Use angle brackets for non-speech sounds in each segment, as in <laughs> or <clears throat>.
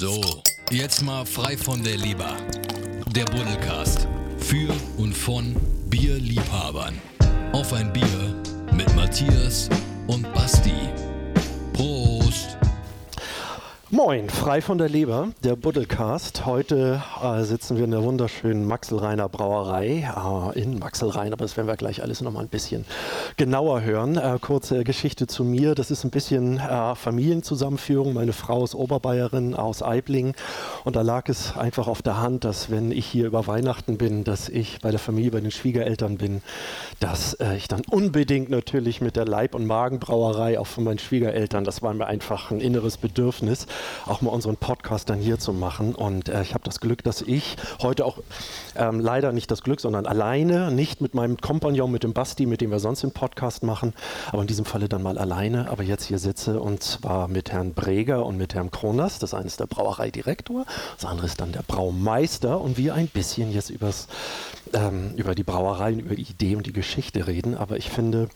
So, jetzt mal frei von der Leber. Der Buddelcast. Für und von Bierliebhabern. Auf ein Bier mit Matthias und Basti. Prost! Moin, frei von der Leber, der Buddelcast. Heute äh, sitzen wir in der wunderschönen Maxelreiner Brauerei äh, in Maxelrein, aber das werden wir gleich alles noch mal ein bisschen genauer hören. Äh, kurze Geschichte zu mir, das ist ein bisschen äh, Familienzusammenführung. Meine Frau ist Oberbayerin aus Eibling und da lag es einfach auf der Hand, dass wenn ich hier über Weihnachten bin, dass ich bei der Familie, bei den Schwiegereltern bin, dass äh, ich dann unbedingt natürlich mit der Leib- und Magenbrauerei, auch von meinen Schwiegereltern, das war mir einfach ein inneres Bedürfnis, auch mal unseren Podcast dann hier zu machen. Und äh, ich habe das Glück, dass ich heute auch ähm, leider nicht das Glück, sondern alleine, nicht mit meinem Kompagnon, mit dem Basti, mit dem wir sonst den Podcast machen, aber in diesem Falle dann mal alleine, aber jetzt hier sitze und zwar mit Herrn Breger und mit Herrn Kronas. Das eine ist der Brauereidirektor, das andere ist dann der Braumeister und wir ein bisschen jetzt übers, ähm, über die Brauereien, über die Idee und die Geschichte reden. Aber ich finde,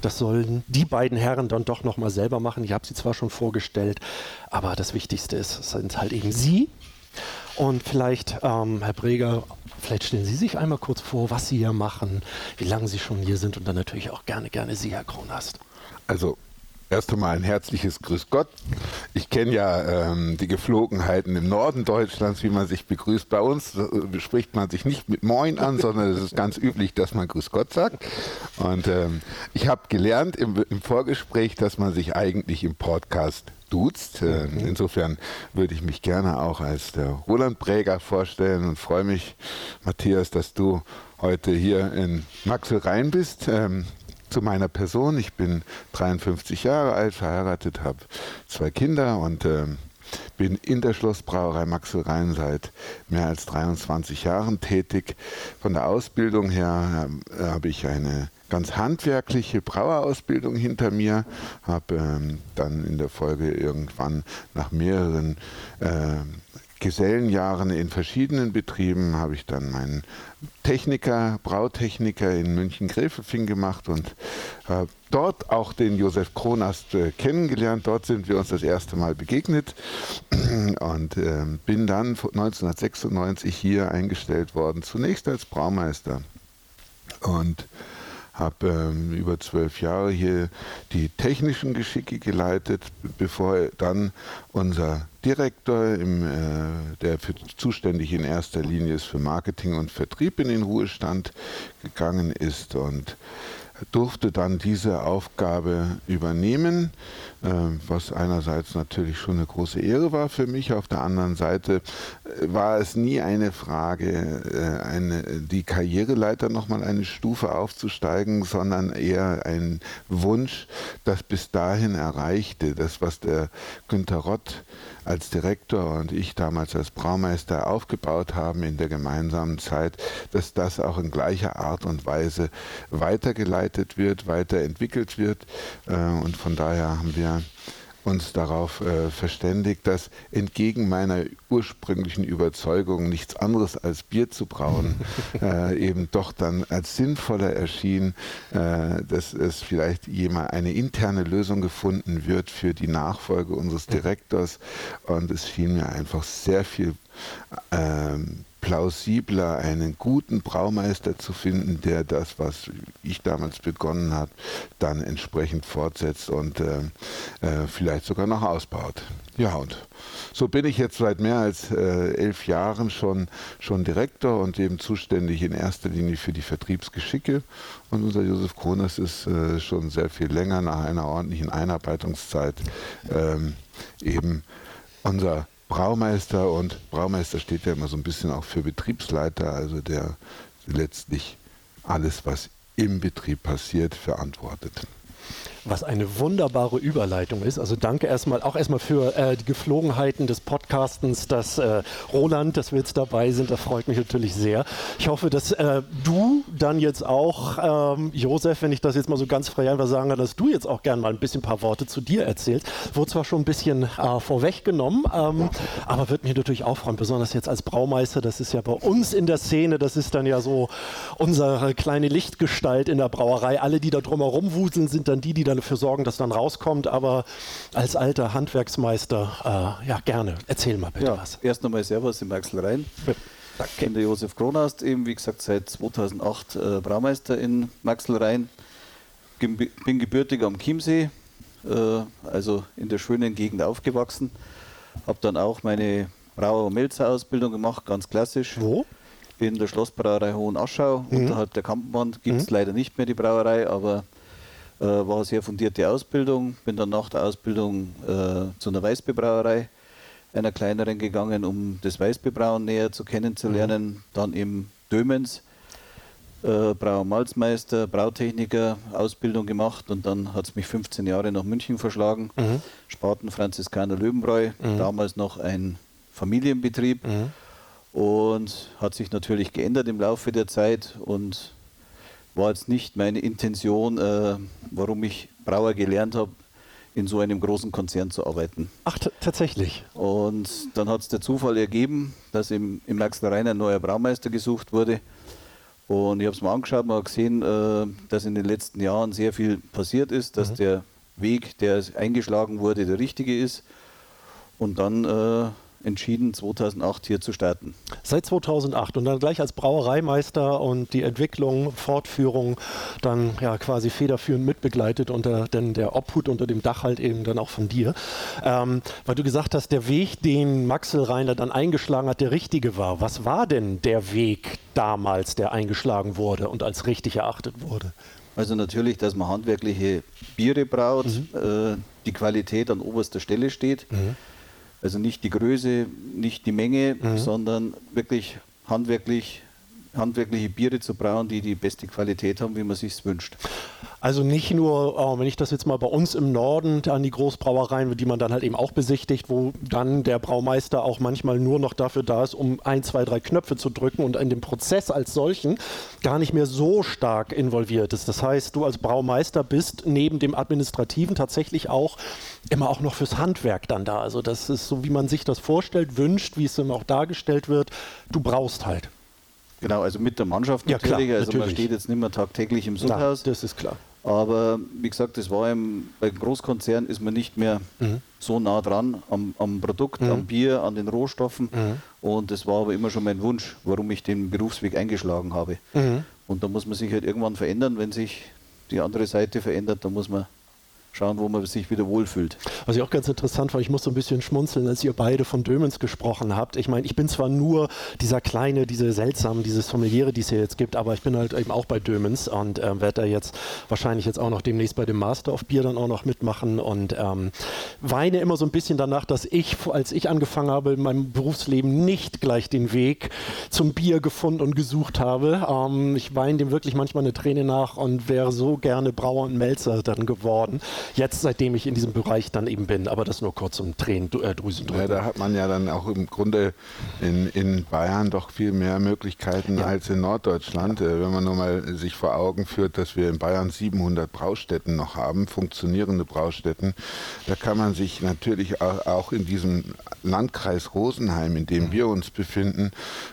das sollen die beiden Herren dann doch nochmal selber machen. Ich habe sie zwar schon vorgestellt, aber das Wichtigste ist, sind halt eben Sie. Und vielleicht, ähm, Herr Breger, vielleicht stellen Sie sich einmal kurz vor, was Sie hier machen, wie lange Sie schon hier sind und dann natürlich auch gerne, gerne Sie, Herr Kronast. Also Erst einmal ein herzliches Grüß Gott. Ich kenne ja ähm, die Geflogenheiten im Norden Deutschlands, wie man sich begrüßt. Bei uns äh, spricht man sich nicht mit Moin an, sondern es ist ganz üblich, dass man Grüß Gott sagt. Und ähm, ich habe gelernt im, im, Vorgespräch, dass man sich eigentlich im Podcast duzt. Äh, mhm. Insofern würde ich mich gerne auch als der Roland Präger vorstellen und freue mich, Matthias, dass du heute hier in Maxel Rhein bist. Ähm, zu meiner Person. Ich bin 53 Jahre alt, verheiratet, habe zwei Kinder und äh, bin in der Schlossbrauerei Maxel Rhein seit mehr als 23 Jahren tätig. Von der Ausbildung her äh, habe ich eine ganz handwerkliche Brauerausbildung hinter mir, habe ähm, dann in der Folge irgendwann nach mehreren äh, Gesellenjahren in verschiedenen Betrieben habe ich dann meinen Techniker, Brautechniker in München-Gräfelfing gemacht und habe dort auch den Josef Kronast äh, kennengelernt. Dort sind wir uns das erste Mal begegnet <clears throat> und äh, bin dann 1996 hier eingestellt worden, zunächst als Braumeister. Und habe ähm, über zwölf Jahre hier die technischen Geschicke geleitet, bevor dann unser Direktor, im, äh, der für, zuständig in erster Linie ist für Marketing und Vertrieb, in den Ruhestand gegangen ist und durfte dann diese Aufgabe übernehmen, äh, was einerseits natürlich schon eine große Ehre war für mich. Auf der anderen Seite äh, war es nie eine Frage, äh, eine, die Karriereleiter nochmal eine Stufe aufzusteigen, sondern eher ein Wunsch, das bis dahin erreichte. Das, was der Günter Rott als Direktor und ich damals als Braumeister aufgebaut haben in der gemeinsamen Zeit, dass das auch in gleicher Art und Weise weitergeleitet wird, weiterentwickelt wird. Äh, und von daher haben wir uns darauf äh, verständigt, dass entgegen meiner ursprünglichen Überzeugung, nichts anderes als Bier zu brauen, <laughs> äh, eben doch dann als sinnvoller erschien, äh, dass es vielleicht jemand eine interne Lösung gefunden wird für die Nachfolge unseres Direktors. Und es schien mir einfach sehr viel ähm, plausibler, einen guten Braumeister zu finden, der das, was ich damals begonnen habe, dann entsprechend fortsetzt und äh, äh, vielleicht sogar noch ausbaut. Ja, und so bin ich jetzt seit mehr als äh, elf Jahren schon, schon Direktor und eben zuständig in erster Linie für die Vertriebsgeschicke. Und unser Josef Krones ist äh, schon sehr viel länger nach einer ordentlichen Einarbeitungszeit ähm, eben unser Braumeister und Braumeister steht ja immer so ein bisschen auch für Betriebsleiter, also der letztlich alles, was im Betrieb passiert, verantwortet was eine wunderbare Überleitung ist. Also danke erstmal auch erstmal für äh, die Geflogenheiten des Podcastens, dass äh, Roland, dass wir jetzt dabei sind. Das freut mich natürlich sehr. Ich hoffe, dass äh, du dann jetzt auch, ähm, Josef, wenn ich das jetzt mal so ganz frei einfach sagen kann, dass du jetzt auch gerne mal ein bisschen ein paar Worte zu dir erzählst. Wurde zwar schon ein bisschen äh, vorweggenommen, ähm, aber wird mir natürlich auch freuen, besonders jetzt als Braumeister. Das ist ja bei uns in der Szene, das ist dann ja so unsere kleine Lichtgestalt in der Brauerei. Alle, die da drumherum wuseln, sind dann die, die dann dafür sorgen, dass dann rauskommt, aber als alter Handwerksmeister, äh, ja, gerne. Erzähl mal bitte ja, was. Erst nochmal Servus im Axel Rhein. Ja, danke. Ich bin der Josef Kronast, eben wie gesagt seit 2008 äh, Braumeister in Maxelrhein. Bin gebürtig am Chiemsee, äh, also in der schönen Gegend aufgewachsen. Habe dann auch meine Brauer- und Melzer-Ausbildung gemacht, ganz klassisch. Wo? In der Schlossbrauerei Hohenaschau. Mhm. Unterhalb der Kampenwand gibt es mhm. leider nicht mehr die Brauerei, aber äh, war eine sehr fundierte Ausbildung. Bin dann nach der Ausbildung äh, zu einer Weißbierbrauerei, einer kleineren gegangen, um das Weißbierbrauen näher zu kennenzulernen. Mhm. Dann im Dömens äh, Brauer Malzmeister, Brautechniker, Ausbildung gemacht und dann hat es mich 15 Jahre nach München verschlagen. Mhm. Spaten Franziskaner Löwenbräu, mhm. damals noch ein Familienbetrieb mhm. und hat sich natürlich geändert im Laufe der Zeit und war jetzt nicht meine Intention, äh, warum ich Brauer gelernt habe, in so einem großen Konzern zu arbeiten. Ach, tatsächlich. Und dann hat es der Zufall ergeben, dass im, im Maxler ein neuer Braumeister gesucht wurde. Und ich habe es mal angeschaut, mal gesehen, äh, dass in den letzten Jahren sehr viel passiert ist, dass mhm. der Weg, der eingeschlagen wurde, der richtige ist. Und dann äh, entschieden, 2008 hier zu starten. Seit 2008 und dann gleich als Brauereimeister und die Entwicklung, Fortführung dann ja quasi federführend mitbegleitet unter denn der Obhut unter dem Dach halt eben dann auch von dir. Ähm, weil du gesagt hast, der Weg, den Maxel Reiner dann eingeschlagen hat, der richtige war. Was war denn der Weg damals, der eingeschlagen wurde und als richtig erachtet wurde? Also natürlich, dass man handwerkliche Biere braut, mhm. äh, die Qualität an oberster Stelle steht. Mhm also nicht die Größe, nicht die Menge, mhm. sondern wirklich handwerklich handwerkliche Biere zu brauen, die die beste Qualität haben, wie man sich wünscht. Also nicht nur, äh, wenn ich das jetzt mal bei uns im Norden an die Großbrauereien, die man dann halt eben auch besichtigt, wo dann der Braumeister auch manchmal nur noch dafür da ist, um ein, zwei, drei Knöpfe zu drücken und in dem Prozess als solchen gar nicht mehr so stark involviert ist. Das heißt, du als Braumeister bist neben dem Administrativen tatsächlich auch immer auch noch fürs Handwerk dann da. Also das ist so, wie man sich das vorstellt, wünscht, wie es dann auch dargestellt wird. Du brauchst halt. Genau, also mit der Mannschaft natürlich. Ja, klar, also natürlich. man steht jetzt nicht mehr tagtäglich im Sudhaus. Das ist klar. Aber wie gesagt, das war im, bei Großkonzernen ist man nicht mehr mhm. so nah dran am, am Produkt, mhm. am Bier, an den Rohstoffen. Mhm. Und das war aber immer schon mein Wunsch, warum ich den Berufsweg eingeschlagen habe. Mhm. Und da muss man sich halt irgendwann verändern, wenn sich die andere Seite verändert, dann muss man schauen, wo man sich wieder wohlfühlt. Was ich auch ganz interessant fand, ich muss so ein bisschen schmunzeln, als ihr beide von Dömens gesprochen habt. Ich meine, ich bin zwar nur dieser kleine, diese seltsamen, dieses familiäre, die es hier jetzt gibt, aber ich bin halt eben auch bei Dömens und äh, werde da jetzt wahrscheinlich jetzt auch noch demnächst bei dem Master of Bier dann auch noch mitmachen und ähm, weine immer so ein bisschen danach, dass ich, als ich angefangen habe in meinem Berufsleben, nicht gleich den Weg zum Bier gefunden und gesucht habe. Ähm, ich weine dem wirklich manchmal eine Träne nach und wäre so gerne Brauer und Melzer dann geworden. Jetzt, seitdem ich in diesem Bereich dann eben bin, aber das nur kurz um Tränendrüsen äh, Ja, da hat man ja dann auch im Grunde in, in Bayern doch viel mehr Möglichkeiten ja. als in Norddeutschland. Äh, wenn man nur mal sich vor Augen führt, dass wir in Bayern 700 Braustätten noch haben, funktionierende Braustätten, da kann man sich natürlich auch in diesem Landkreis Rosenheim, in dem mhm. wir uns befinden,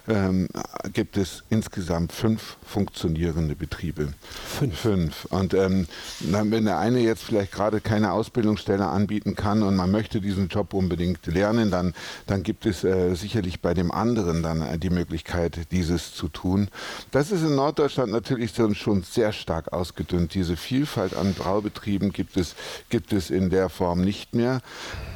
ähm, gibt es insgesamt fünf funktionierende Betriebe. Fünf. Fünf. Und ähm, wenn der eine jetzt vielleicht gerade keine Ausbildungsstelle anbieten kann und man möchte diesen Job unbedingt lernen, dann, dann gibt es äh, sicherlich bei dem anderen dann äh, die Möglichkeit, dieses zu tun. Das ist in Norddeutschland natürlich schon sehr stark ausgedünnt. Diese Vielfalt an Braubetrieben gibt es, gibt es in der Form nicht mehr.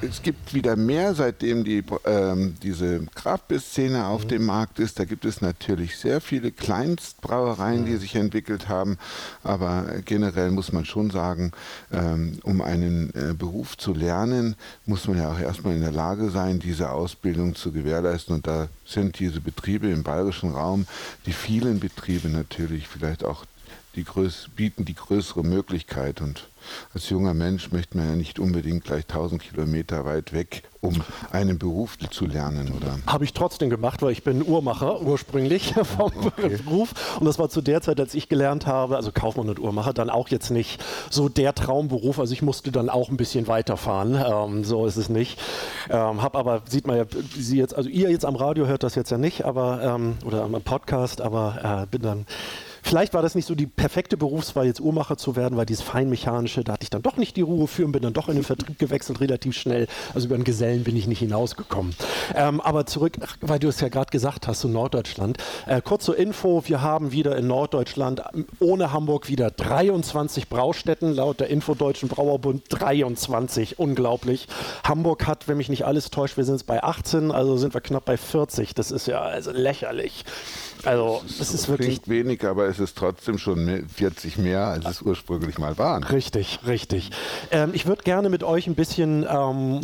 Es gibt wieder mehr, seitdem die, ähm, diese Kraftbisszene auf mhm. dem Markt ist. Da gibt es natürlich sehr viele Kleinstbrauereien, die mhm. sich entwickelt haben. Aber generell muss man schon sagen, ähm, um einen äh, Beruf zu lernen, muss man ja auch erstmal in der Lage sein, diese Ausbildung zu gewährleisten. Und da sind diese Betriebe im bayerischen Raum, die vielen Betriebe natürlich vielleicht auch die größ bieten die größere Möglichkeit. Und als junger Mensch möchte man ja nicht unbedingt gleich 1000 Kilometer weit weg, um einen Beruf zu lernen, oder? Habe ich trotzdem gemacht, weil ich bin Uhrmacher ursprünglich <laughs> vom okay. Beruf. Und das war zu der Zeit, als ich gelernt habe, also Kaufmann und Uhrmacher, dann auch jetzt nicht so der Traumberuf. Also ich musste dann auch ein bisschen weiterfahren. Ähm, so ist es nicht. Ähm, hab aber, sieht man ja, Sie jetzt, also ihr jetzt am Radio hört das jetzt ja nicht, aber, ähm, oder am Podcast, aber äh, bin dann vielleicht war das nicht so die perfekte Berufswahl, jetzt Uhrmacher zu werden, weil dieses Feinmechanische, da hatte ich dann doch nicht die Ruhe für und bin dann doch in den Vertrieb gewechselt, relativ schnell. Also über einen Gesellen bin ich nicht hinausgekommen. Ähm, aber zurück, weil du es ja gerade gesagt hast, zu Norddeutschland. Äh, kurz zur Info, wir haben wieder in Norddeutschland ohne Hamburg wieder 23 Braustätten, laut der Infodeutschen Brauerbund 23, unglaublich. Hamburg hat, wenn mich nicht alles täuscht, wir sind jetzt bei 18, also sind wir knapp bei 40. Das ist ja also lächerlich. Also es ist wirklich Klingt wenig, aber es ist trotzdem schon 40 mehr, als es ursprünglich mal waren. Richtig, richtig. Ähm, ich würde gerne mit euch ein bisschen ähm,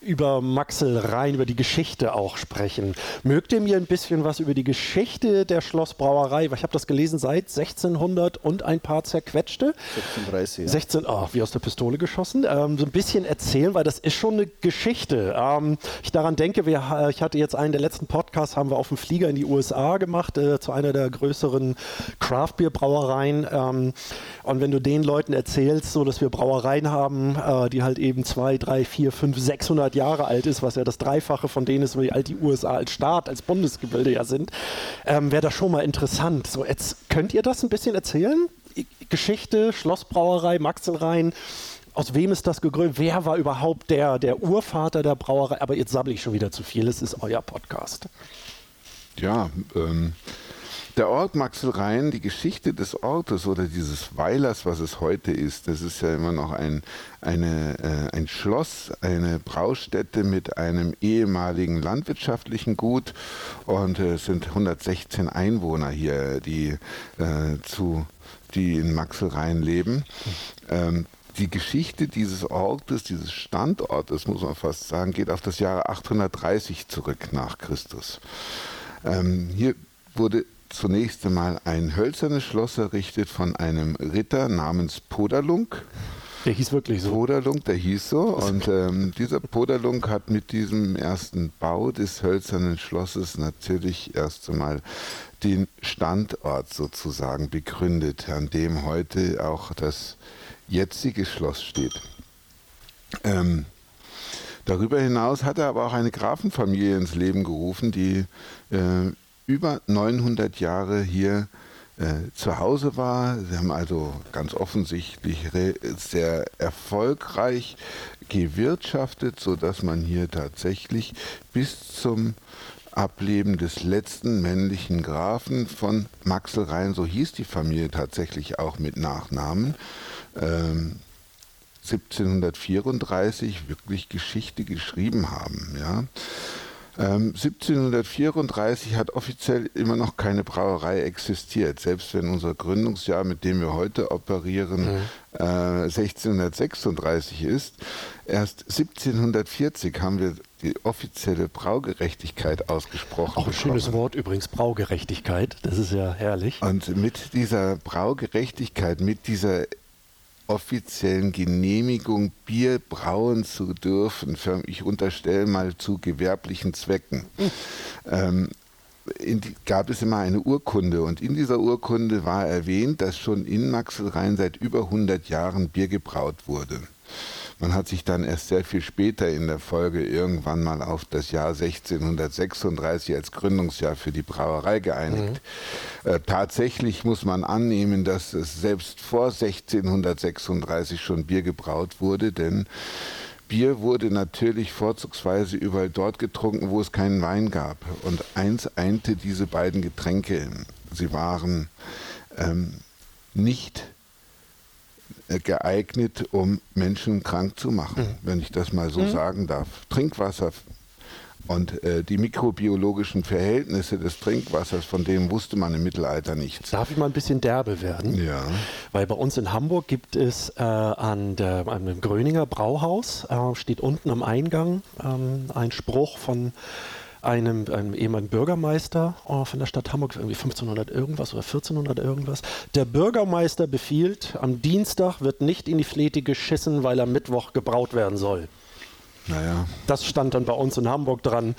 über Maxel Rhein, über die Geschichte auch sprechen. Mögt ihr mir ein bisschen was über die Geschichte der Schlossbrauerei, weil ich habe das gelesen seit 1600 und ein paar zerquetschte. 1630. Ja. 16, oh, wie aus der Pistole geschossen. Ähm, so ein bisschen erzählen, weil das ist schon eine Geschichte. Ähm, ich daran denke, wir, ich hatte jetzt einen der letzten Podcasts, haben wir auf dem Flieger in die USA gemacht, äh, zu einer der größeren Craft-Bier-Brauereien. Ähm, und wenn du den Leuten erzählst, so dass wir Brauereien haben, äh, die halt eben zwei, drei, vier, fünf, 600 Jahre alt ist, was ja das Dreifache von denen ist, wie alt die USA als Staat, als Bundesgebilde ja sind, ähm, wäre das schon mal interessant. So, jetzt könnt ihr das ein bisschen erzählen? Geschichte, Schlossbrauerei, Maxelrhein. Aus wem ist das gegründet? Wer war überhaupt der, der Urvater der Brauerei? Aber jetzt sabbel ich schon wieder zu viel. Es ist euer Podcast. Ja, ähm, der Ort Maxelrhein, die Geschichte des Ortes oder dieses Weilers, was es heute ist, das ist ja immer noch ein, eine, äh, ein Schloss, eine Braustätte mit einem ehemaligen landwirtschaftlichen Gut und äh, es sind 116 Einwohner hier, die, äh, zu, die in Maxelrhein leben. Ähm, die Geschichte dieses Ortes, dieses Standortes, muss man fast sagen, geht auf das Jahre 830 zurück nach Christus. Ähm, hier wurde zunächst einmal ein hölzernes Schloss errichtet von einem Ritter namens Podalunk. Der hieß wirklich so. Poderlung, der hieß so. Und ähm, dieser Poderlung hat mit diesem ersten Bau des hölzernen Schlosses natürlich erst einmal den Standort sozusagen begründet, an dem heute auch das jetzige Schloss steht. Ähm, darüber hinaus hat er aber auch eine Grafenfamilie ins Leben gerufen, die äh, über 900 Jahre hier äh, zu Hause war. Sie haben also ganz offensichtlich sehr erfolgreich gewirtschaftet, sodass man hier tatsächlich bis zum Ableben des letzten männlichen Grafen von Maxelrhein, so hieß die Familie tatsächlich auch mit Nachnamen, ähm, 1734 wirklich Geschichte geschrieben haben. Ja. 1734 ähm, hat offiziell immer noch keine Brauerei existiert, selbst wenn unser Gründungsjahr, mit dem wir heute operieren, mhm. äh, 1636 ist. Erst 1740 haben wir die offizielle Braugerechtigkeit ausgesprochen. Auch ein bekommen. schönes Wort übrigens, Braugerechtigkeit. Das ist ja herrlich. Und mit dieser Braugerechtigkeit, mit dieser offiziellen Genehmigung, Bier brauen zu dürfen. Für, ich unterstelle mal zu gewerblichen Zwecken. Ähm, die, gab es immer eine Urkunde und in dieser Urkunde war erwähnt, dass schon in Maxelrhein seit über 100 Jahren Bier gebraut wurde. Man hat sich dann erst sehr viel später in der Folge irgendwann mal auf das Jahr 1636 als Gründungsjahr für die Brauerei geeinigt. Mhm. Äh, tatsächlich muss man annehmen, dass es selbst vor 1636 schon Bier gebraut wurde, denn Bier wurde natürlich vorzugsweise überall dort getrunken, wo es keinen Wein gab. Und eins einte diese beiden Getränke. Sie waren ähm, nicht geeignet, um Menschen krank zu machen, mhm. wenn ich das mal so mhm. sagen darf. Trinkwasser und äh, die mikrobiologischen Verhältnisse des Trinkwassers, von denen wusste man im Mittelalter nichts. Darf ich mal ein bisschen derbe werden? Ja. Weil bei uns in Hamburg gibt es äh, an, der, an dem Gröninger Brauhaus, äh, steht unten am Eingang ähm, ein Spruch von einem, einem ehemaligen Bürgermeister oh, von der Stadt Hamburg, irgendwie 1500 irgendwas oder 1400 irgendwas. Der Bürgermeister befiehlt, am Dienstag wird nicht in die Flete geschissen, weil am Mittwoch gebraut werden soll. Naja. Das stand dann bei uns in Hamburg dran.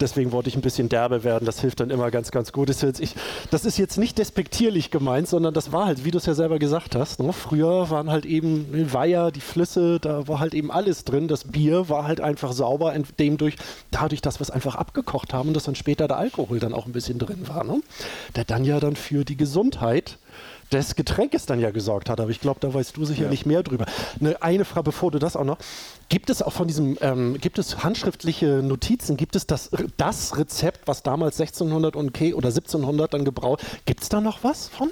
Deswegen wollte ich ein bisschen derbe werden. Das hilft dann immer ganz, ganz gut. Das ist jetzt, ich, das ist jetzt nicht despektierlich gemeint, sondern das war halt, wie du es ja selber gesagt hast. Ne? Früher waren halt eben die Weiher, die Flüsse, da war halt eben alles drin. Das Bier war halt einfach sauber, dem durch, dadurch, dass wir es einfach abgekocht haben und dass dann später der Alkohol dann auch ein bisschen drin war. Ne? Der dann ja dann für die Gesundheit des Getränkes dann ja gesorgt hat. Aber ich glaube, da weißt du sicherlich ja. mehr drüber. Eine, eine Frage, bevor du das auch noch. Gibt es auch von diesem, ähm, gibt es handschriftliche Notizen? Gibt es das, das Rezept, was damals 1600 und okay, oder 1700 dann gebraut? Gibt es da noch was von?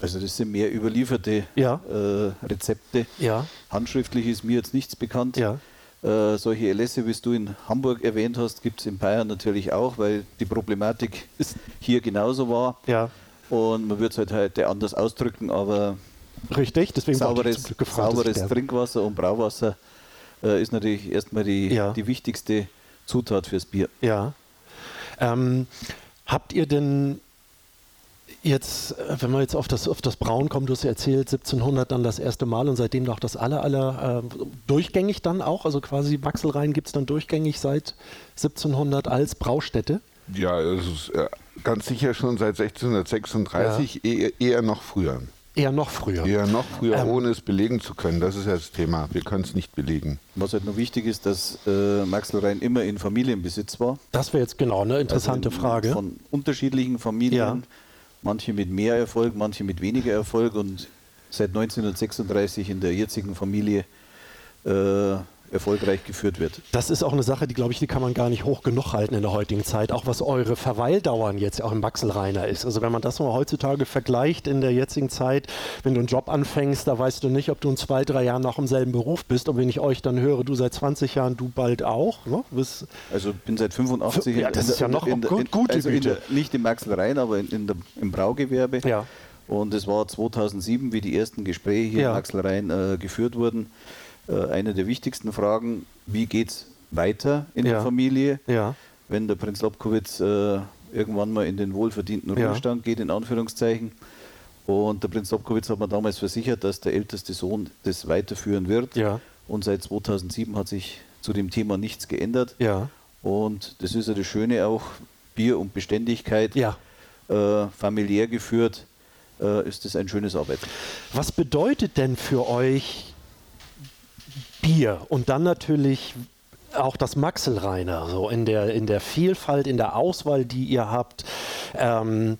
Also das sind mehr überlieferte ja. äh, Rezepte. Ja. Handschriftlich ist mir jetzt nichts bekannt. Ja. Äh, solche Erlässe, wie du in Hamburg erwähnt hast, gibt es in Bayern natürlich auch, weil die Problematik hier genauso war. Ja. Und man würde es halt heute anders ausdrücken, aber Richtig, deswegen sauberes, gefragt, sauberes Trinkwasser und Brauwasser äh, ist natürlich erstmal die, ja. die wichtigste Zutat fürs Bier. Ja. Ähm, habt ihr denn jetzt, äh, wenn man jetzt auf das, auf das Braun kommt, du hast ja erzählt, 1700 dann das erste Mal und seitdem noch das aller, aller äh, durchgängig dann auch, also quasi Maxelrhein gibt es dann durchgängig seit 1700 als Braustätte? Ja, es ist äh, ganz sicher schon seit 1636, ja. eher, eher noch früher. Eher noch früher. Eher noch früher, ähm, ohne es belegen zu können. Das ist ja das Thema. Wir können es nicht belegen. Was halt noch wichtig ist, dass äh, Maxelrhein immer in Familienbesitz war. Das wäre jetzt genau eine interessante also Frage. Von unterschiedlichen Familien. Ja. Manche mit mehr Erfolg, manche mit weniger Erfolg. Und seit 1936 in der jetzigen Familie äh, erfolgreich geführt wird. Das ist auch eine Sache, die glaube ich, die kann man gar nicht hoch genug halten in der heutigen Zeit, auch was eure Verweildauern jetzt auch im Maxelreiner ist. Also wenn man das mal heutzutage vergleicht in der jetzigen Zeit, wenn du einen Job anfängst, da weißt du nicht, ob du in zwei, drei Jahren noch im selben Beruf bist. Und wenn ich euch dann höre, du seit 20 Jahren, du bald auch. Ne? Bis also bin seit 85 Ja, das ist ja noch in, gut, gute also Güte. Der, nicht im Maxelrein, aber in, in der, im Braugewerbe. Ja. Und es war 2007, wie die ersten Gespräche hier ja. im Maxelrhein äh, geführt wurden eine der wichtigsten Fragen, wie geht es weiter in ja. der Familie, ja. wenn der Prinz Lobkowitz äh, irgendwann mal in den wohlverdienten Ruhestand ja. geht, in Anführungszeichen. Und der Prinz Lobkowitz hat mir damals versichert, dass der älteste Sohn das weiterführen wird. Und seit 2007 hat sich zu dem Thema nichts geändert. Und das ist ja das Schöne auch, Bier und Beständigkeit, äh, familiär geführt, äh, ist das ein schönes Arbeiten. Was bedeutet denn für euch Bier und dann natürlich auch das Maxelreiner, so in der, in der Vielfalt, in der Auswahl, die ihr habt. Ähm,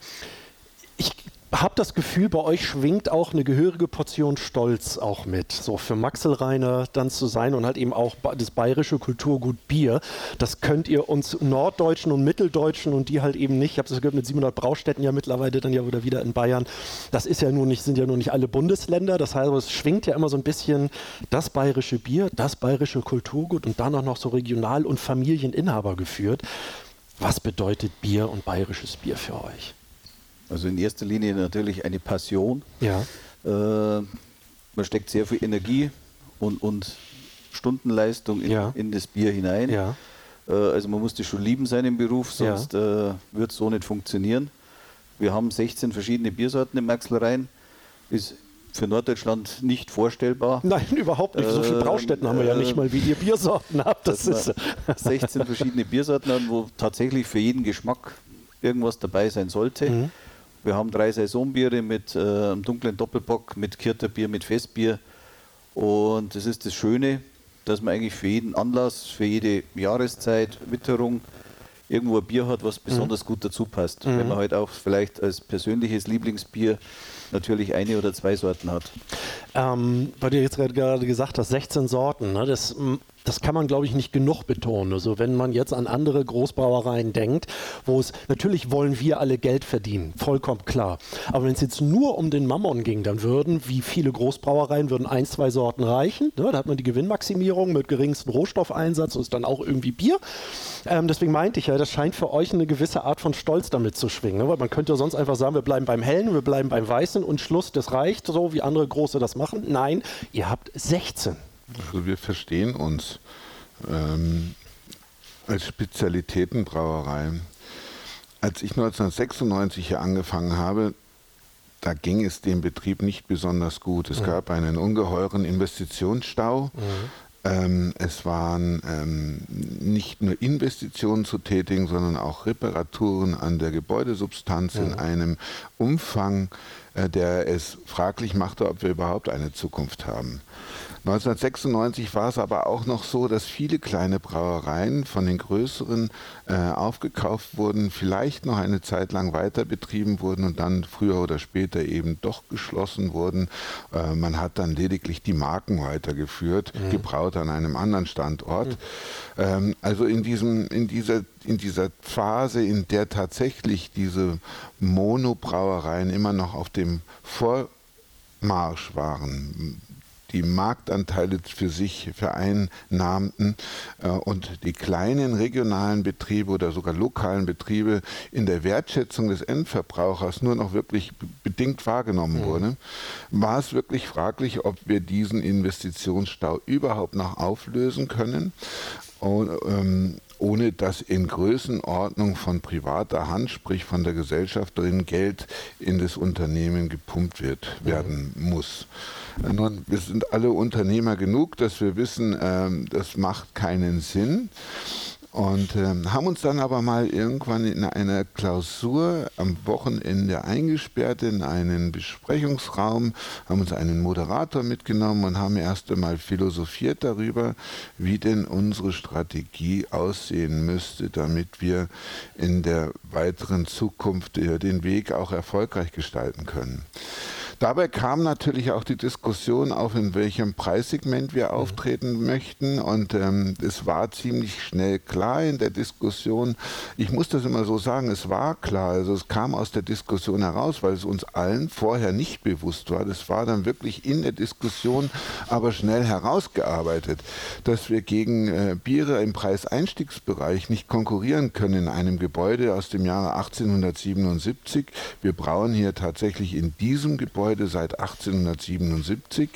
ich habe das Gefühl, bei euch schwingt auch eine gehörige Portion Stolz auch mit, so für Maxelreiner dann zu sein und halt eben auch das bayerische Kulturgut Bier. Das könnt ihr uns Norddeutschen und Mitteldeutschen und die halt eben nicht. Ich habe das gehört mit 700 Braustätten ja mittlerweile dann ja wieder wieder in Bayern. Das ist ja nur nicht, sind ja nur nicht alle Bundesländer. Das heißt, es schwingt ja immer so ein bisschen das bayerische Bier, das bayerische Kulturgut und dann auch noch so regional und Familieninhaber geführt. Was bedeutet Bier und bayerisches Bier für euch? Also in erster Linie natürlich eine Passion. Ja. Äh, man steckt sehr viel Energie und, und Stundenleistung in, ja. in das Bier hinein. Ja. Äh, also man muss das schon lieben, seinen Beruf, sonst ja. äh, wird es so nicht funktionieren. Wir haben 16 verschiedene Biersorten im Maxlerein. Ist für Norddeutschland nicht vorstellbar. Nein, überhaupt nicht. So viele ähm, Braustätten haben wir ja nicht mal, wie ihr Biersorten <laughs> habt. Das ist 16 verschiedene Biersorten haben, wo tatsächlich für jeden Geschmack irgendwas dabei sein sollte. Mhm. Wir haben drei Saisonbiere mit äh, einem dunklen Doppelbock, mit Kirterbier, mit Festbier. Und das ist das Schöne, dass man eigentlich für jeden Anlass, für jede Jahreszeit, Witterung irgendwo ein Bier hat, was besonders mhm. gut dazu passt. Mhm. Wenn man halt auch vielleicht als persönliches Lieblingsbier natürlich eine oder zwei Sorten hat. Ähm, weil du jetzt gerade gesagt hast, 16 Sorten, ne? das das kann man, glaube ich, nicht genug betonen. Also wenn man jetzt an andere Großbrauereien denkt, wo es natürlich wollen wir alle Geld verdienen, vollkommen klar. Aber wenn es jetzt nur um den Mammon ging, dann würden, wie viele Großbrauereien, würden ein, zwei Sorten reichen. Ne? Da hat man die Gewinnmaximierung mit geringstem Rohstoffeinsatz und ist dann auch irgendwie Bier. Ähm, deswegen meinte ich ja, das scheint für euch eine gewisse Art von Stolz damit zu schwingen. Ne? Weil man könnte ja sonst einfach sagen, wir bleiben beim Hellen, wir bleiben beim Weißen und Schluss, das reicht so, wie andere Große das machen. Nein, ihr habt 16. Also wir verstehen uns ähm, als Spezialitätenbrauerei. Als ich 1996 hier angefangen habe, da ging es dem Betrieb nicht besonders gut. Es mhm. gab einen ungeheuren Investitionsstau. Mhm. Ähm, es waren ähm, nicht nur Investitionen zu tätigen, sondern auch Reparaturen an der Gebäudesubstanz mhm. in einem Umfang, äh, der es fraglich machte, ob wir überhaupt eine Zukunft haben. 1996 war es aber auch noch so, dass viele kleine Brauereien von den größeren äh, aufgekauft wurden, vielleicht noch eine Zeit lang weiter betrieben wurden und dann früher oder später eben doch geschlossen wurden. Äh, man hat dann lediglich die Marken weitergeführt, mhm. gebraut an einem anderen Standort. Mhm. Ähm, also in, diesem, in, dieser, in dieser Phase, in der tatsächlich diese Monobrauereien immer noch auf dem Vormarsch waren, die Marktanteile für sich vereinnahmten äh, und die kleinen regionalen Betriebe oder sogar lokalen Betriebe in der Wertschätzung des Endverbrauchers nur noch wirklich bedingt wahrgenommen mhm. wurde, war es wirklich fraglich, ob wir diesen Investitionsstau überhaupt noch auflösen können. Und, ähm, ohne dass in Größenordnung von privater Hand, sprich von der Gesellschafterin, Geld in das Unternehmen gepumpt wird, werden muss. Nun, wir sind alle Unternehmer genug, dass wir wissen, ähm, das macht keinen Sinn. Und ähm, haben uns dann aber mal irgendwann in einer Klausur am Wochenende eingesperrt in einen Besprechungsraum, haben uns einen Moderator mitgenommen und haben erst einmal philosophiert darüber, wie denn unsere Strategie aussehen müsste, damit wir in der weiteren Zukunft den Weg auch erfolgreich gestalten können. Dabei kam natürlich auch die Diskussion auf, in welchem Preissegment wir auftreten möchten. Und ähm, es war ziemlich schnell klar in der Diskussion. Ich muss das immer so sagen, es war klar. Also es kam aus der Diskussion heraus, weil es uns allen vorher nicht bewusst war. Das war dann wirklich in der Diskussion, aber schnell herausgearbeitet, dass wir gegen äh, Biere im Preiseinstiegsbereich nicht konkurrieren können in einem Gebäude aus dem Jahre 1877. Wir brauen hier tatsächlich in diesem Gebäude heute seit 1877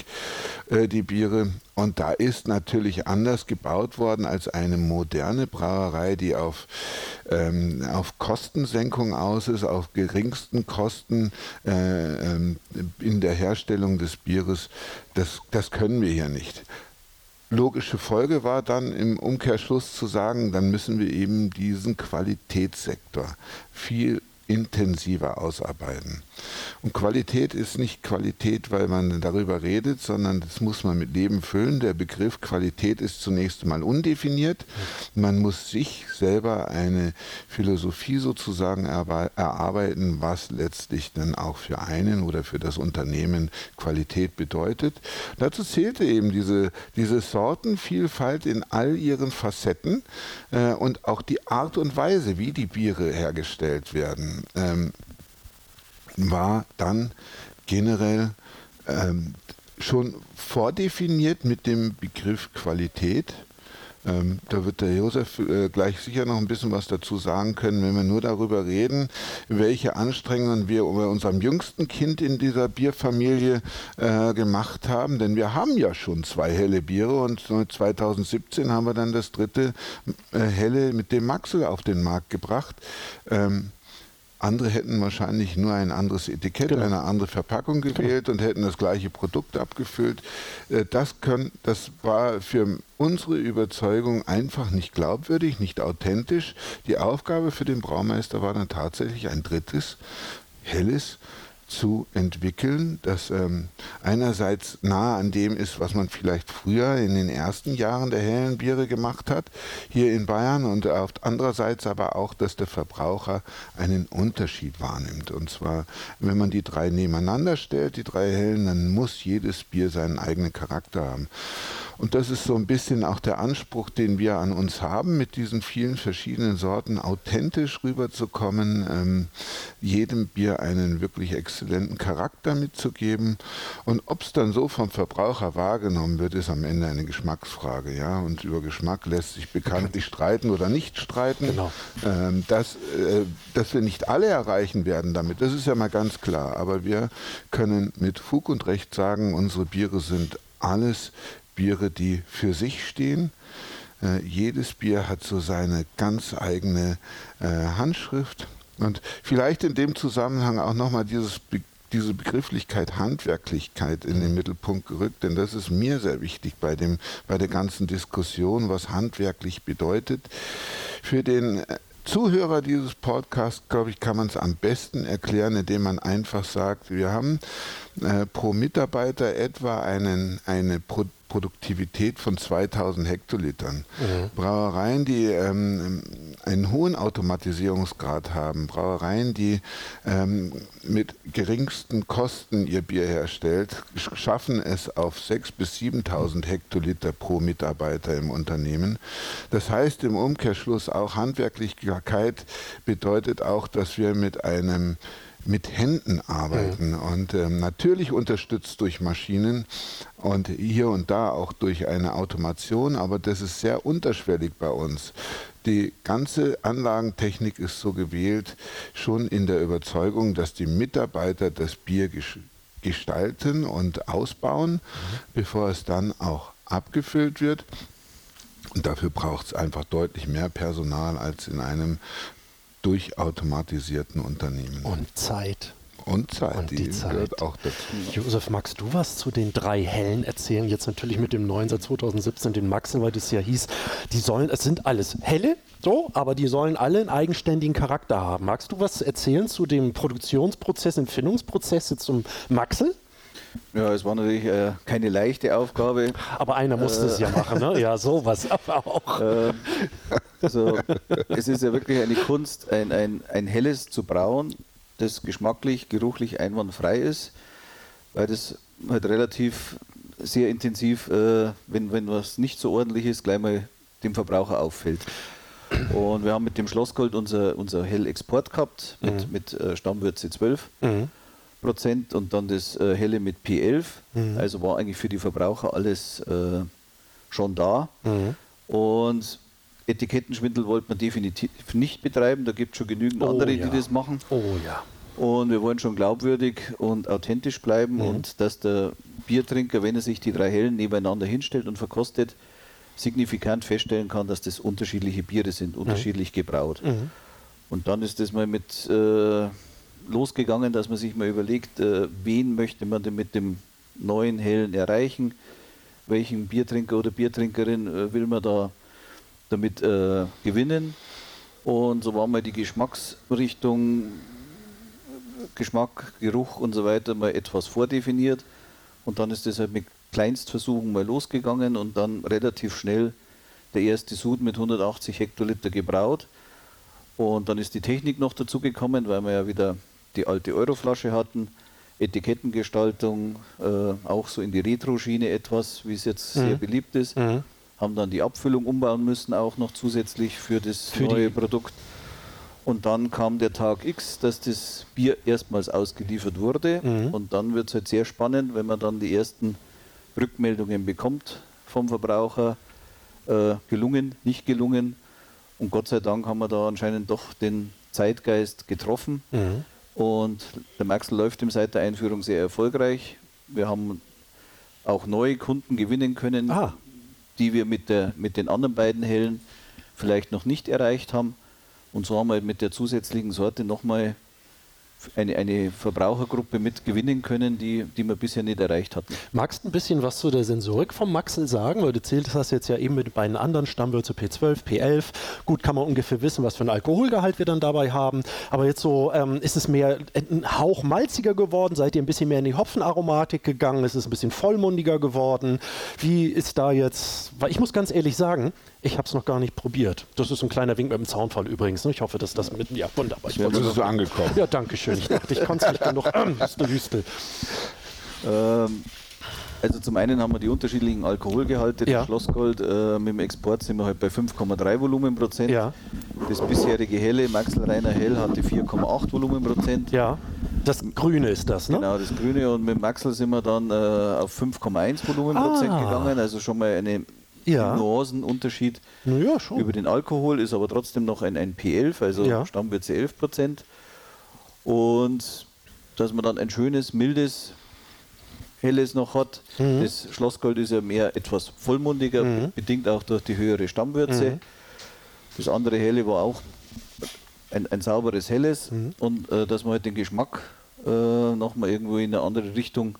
äh, die Biere. Und da ist natürlich anders gebaut worden als eine moderne Brauerei, die auf, ähm, auf Kostensenkung aus ist, auf geringsten Kosten äh, ähm, in der Herstellung des Bieres. Das, das können wir hier nicht logische Folge war dann im Umkehrschluss zu sagen, dann müssen wir eben diesen Qualitätssektor viel intensiver ausarbeiten. Und Qualität ist nicht Qualität, weil man darüber redet, sondern das muss man mit Leben füllen. Der Begriff Qualität ist zunächst einmal undefiniert. Man muss sich selber eine Philosophie sozusagen erarbeiten, was letztlich dann auch für einen oder für das Unternehmen Qualität bedeutet. Dazu zählte eben diese, diese Sortenvielfalt in all ihren Facetten äh, und auch die Art und Weise, wie die Biere hergestellt werden ähm, war dann generell ähm, schon vordefiniert mit dem Begriff Qualität. Ähm, da wird der Josef äh, gleich sicher noch ein bisschen was dazu sagen können, wenn wir nur darüber reden, welche Anstrengungen wir über unserem jüngsten Kind in dieser Bierfamilie äh, gemacht haben. Denn wir haben ja schon zwei helle Biere und 2017 haben wir dann das dritte äh, helle mit dem Maxel auf den Markt gebracht. Ähm, andere hätten wahrscheinlich nur ein anderes Etikett, genau. eine andere Verpackung genau. gewählt genau. und hätten das gleiche Produkt abgefüllt. Äh, das, können, das war für unsere Überzeugung einfach nicht glaubwürdig, nicht authentisch. Die Aufgabe für den Braumeister war dann tatsächlich ein drittes, helles, zu entwickeln, das ähm, einerseits nah an dem ist, was man vielleicht früher in den ersten Jahren der hellen Biere gemacht hat, hier in Bayern, und auf andererseits aber auch, dass der Verbraucher einen Unterschied wahrnimmt. Und zwar, wenn man die drei nebeneinander stellt, die drei hellen, dann muss jedes Bier seinen eigenen Charakter haben. Und das ist so ein bisschen auch der Anspruch, den wir an uns haben, mit diesen vielen verschiedenen Sorten authentisch rüberzukommen, ähm, jedem Bier einen wirklich exzellenten Charakter mitzugeben. Und ob es dann so vom Verbraucher wahrgenommen wird, ist am Ende eine Geschmacksfrage. Ja? Und über Geschmack lässt sich bekanntlich streiten oder nicht streiten. Genau. Ähm, dass, äh, dass wir nicht alle erreichen werden damit, das ist ja mal ganz klar. Aber wir können mit Fug und Recht sagen, unsere Biere sind alles Biere, die für sich stehen. Äh, jedes Bier hat so seine ganz eigene äh, Handschrift. Und vielleicht in dem Zusammenhang auch nochmal dieses diese Begrifflichkeit Handwerklichkeit in den Mittelpunkt gerückt, denn das ist mir sehr wichtig bei, dem, bei der ganzen Diskussion, was handwerklich bedeutet. Für den Zuhörer dieses Podcasts, glaube ich, kann man es am besten erklären, indem man einfach sagt, wir haben äh, pro Mitarbeiter etwa einen, eine Pro Produktivität von 2000 Hektolitern. Mhm. Brauereien, die ähm, einen hohen Automatisierungsgrad haben, Brauereien, die ähm, mit geringsten Kosten ihr Bier herstellt, schaffen es auf 6.000 bis 7.000 Hektoliter pro Mitarbeiter im Unternehmen. Das heißt im Umkehrschluss auch Handwerklichkeit bedeutet auch, dass wir mit einem mit Händen arbeiten mhm. und ähm, natürlich unterstützt durch Maschinen und hier und da auch durch eine Automation, aber das ist sehr unterschwellig bei uns. Die ganze Anlagentechnik ist so gewählt, schon in der Überzeugung, dass die Mitarbeiter das Bier gestalten und ausbauen, mhm. bevor es dann auch abgefüllt wird. Und dafür braucht es einfach deutlich mehr Personal als in einem durchautomatisierten Unternehmen. Und Zeit. Und Zeit, und die, die Zeit. gehört auch dazu. Josef, magst du was zu den drei Hellen erzählen? Jetzt natürlich mit dem neuen seit 2017, den Maxen, weil das ja hieß, die sollen, es sind alles Helle, so, aber die sollen alle einen eigenständigen Charakter haben. Magst du was erzählen zu dem Produktionsprozess, Empfindungsprozess zum Maxel? Ja, es war natürlich äh, keine leichte Aufgabe. Aber einer musste äh, es ja machen, ne? Ja, sowas <laughs> aber auch. Äh, also, es ist ja wirklich eine Kunst, ein, ein, ein helles zu brauen, das geschmacklich, geruchlich einwandfrei ist, weil das halt relativ sehr intensiv, äh, wenn, wenn was nicht so ordentlich ist, gleich mal dem Verbraucher auffällt. Und wir haben mit dem Schlossgold unser, unser Hell-Export gehabt, mit, mhm. mit äh, Stammwürze 12. Mhm. Prozent und dann das äh, helle mit P11. Mhm. Also war eigentlich für die Verbraucher alles äh, schon da. Mhm. Und Etikettenschwindel wollte man definitiv nicht betreiben. Da gibt es schon genügend oh, andere, ja. die das machen. Oh ja. Und wir wollen schon glaubwürdig und authentisch bleiben mhm. und dass der Biertrinker, wenn er sich die drei Hellen nebeneinander hinstellt und verkostet, signifikant feststellen kann, dass das unterschiedliche Biere sind, unterschiedlich mhm. gebraut. Mhm. Und dann ist das mal mit äh, losgegangen, dass man sich mal überlegt, äh, wen möchte man denn mit dem neuen Hellen erreichen, welchen Biertrinker oder Biertrinkerin äh, will man da damit äh, gewinnen. Und so war mal die Geschmacksrichtung, Geschmack, Geruch und so weiter mal etwas vordefiniert. Und dann ist das halt mit Kleinstversuchen mal losgegangen und dann relativ schnell der erste Sud mit 180 Hektoliter gebraut. Und dann ist die Technik noch dazu gekommen, weil wir ja wieder die alte Euroflasche hatten. Etikettengestaltung, äh, auch so in die Retro-Schiene etwas, wie es jetzt mhm. sehr beliebt ist. Mhm. Haben dann die Abfüllung umbauen müssen, auch noch zusätzlich für das für neue Produkt. Und dann kam der Tag X, dass das Bier erstmals ausgeliefert wurde. Mhm. Und dann wird es halt sehr spannend, wenn man dann die ersten Rückmeldungen bekommt vom Verbraucher. Äh, gelungen, nicht gelungen. Und Gott sei Dank haben wir da anscheinend doch den Zeitgeist getroffen. Mhm. Und der Maxel läuft ihm seit der Einführung sehr erfolgreich. Wir haben auch neue Kunden gewinnen können, ah. die wir mit, der, mit den anderen beiden Hellen vielleicht noch nicht erreicht haben. Und so haben wir mit der zusätzlichen Sorte nochmal eine, eine Verbrauchergruppe mitgewinnen können, die, die wir bisher nicht erreicht hatten. Magst du ein bisschen was zu der Sensorik vom Maxel sagen? Weil du zählst das jetzt ja eben mit beiden anderen Stammwürze P12, P11. Gut, kann man ungefähr wissen, was für einen Alkoholgehalt wir dann dabei haben. Aber jetzt so, ähm, ist es mehr ein Hauch malziger geworden? Seid ihr ein bisschen mehr in die Hopfenaromatik gegangen? Ist es ein bisschen vollmundiger geworden? Wie ist da jetzt, weil ich muss ganz ehrlich sagen, ich habe es noch gar nicht probiert. Das ist ein kleiner Wink mit dem Zaunfall übrigens. Ne? Ich hoffe, dass das mit. Ja, wunderbar. Ich Jetzt ist so angekommen. Ja, danke schön. Ich dachte, ich konnte es nicht genug. <laughs> Hüstel, Hüstel. Ähm, also zum einen haben wir die unterschiedlichen Alkoholgehalte. Ja. Das Schlossgold äh, mit dem Export sind wir halt bei 5,3 Volumenprozent. Ja. Das bisherige Helle, Maxel Reiner Hell, hatte 4,8 Volumenprozent. Ja. Das Grüne ist das, ne? Genau, das Grüne. Und mit Maxel sind wir dann äh, auf 5,1 Volumenprozent ah. gegangen. Also schon mal eine ja. Nuancenunterschied ja, über den Alkohol, ist aber trotzdem noch ein, ein P11, also ja. Stammwürze 11 Prozent. Und dass man dann ein schönes, mildes, helles noch hat. Mhm. Das Schlossgold ist ja mehr etwas vollmundiger, mhm. bedingt auch durch die höhere Stammwürze. Mhm. Das andere helle war auch ein, ein sauberes helles mhm. und äh, dass man halt den Geschmack äh, nochmal irgendwo in eine andere Richtung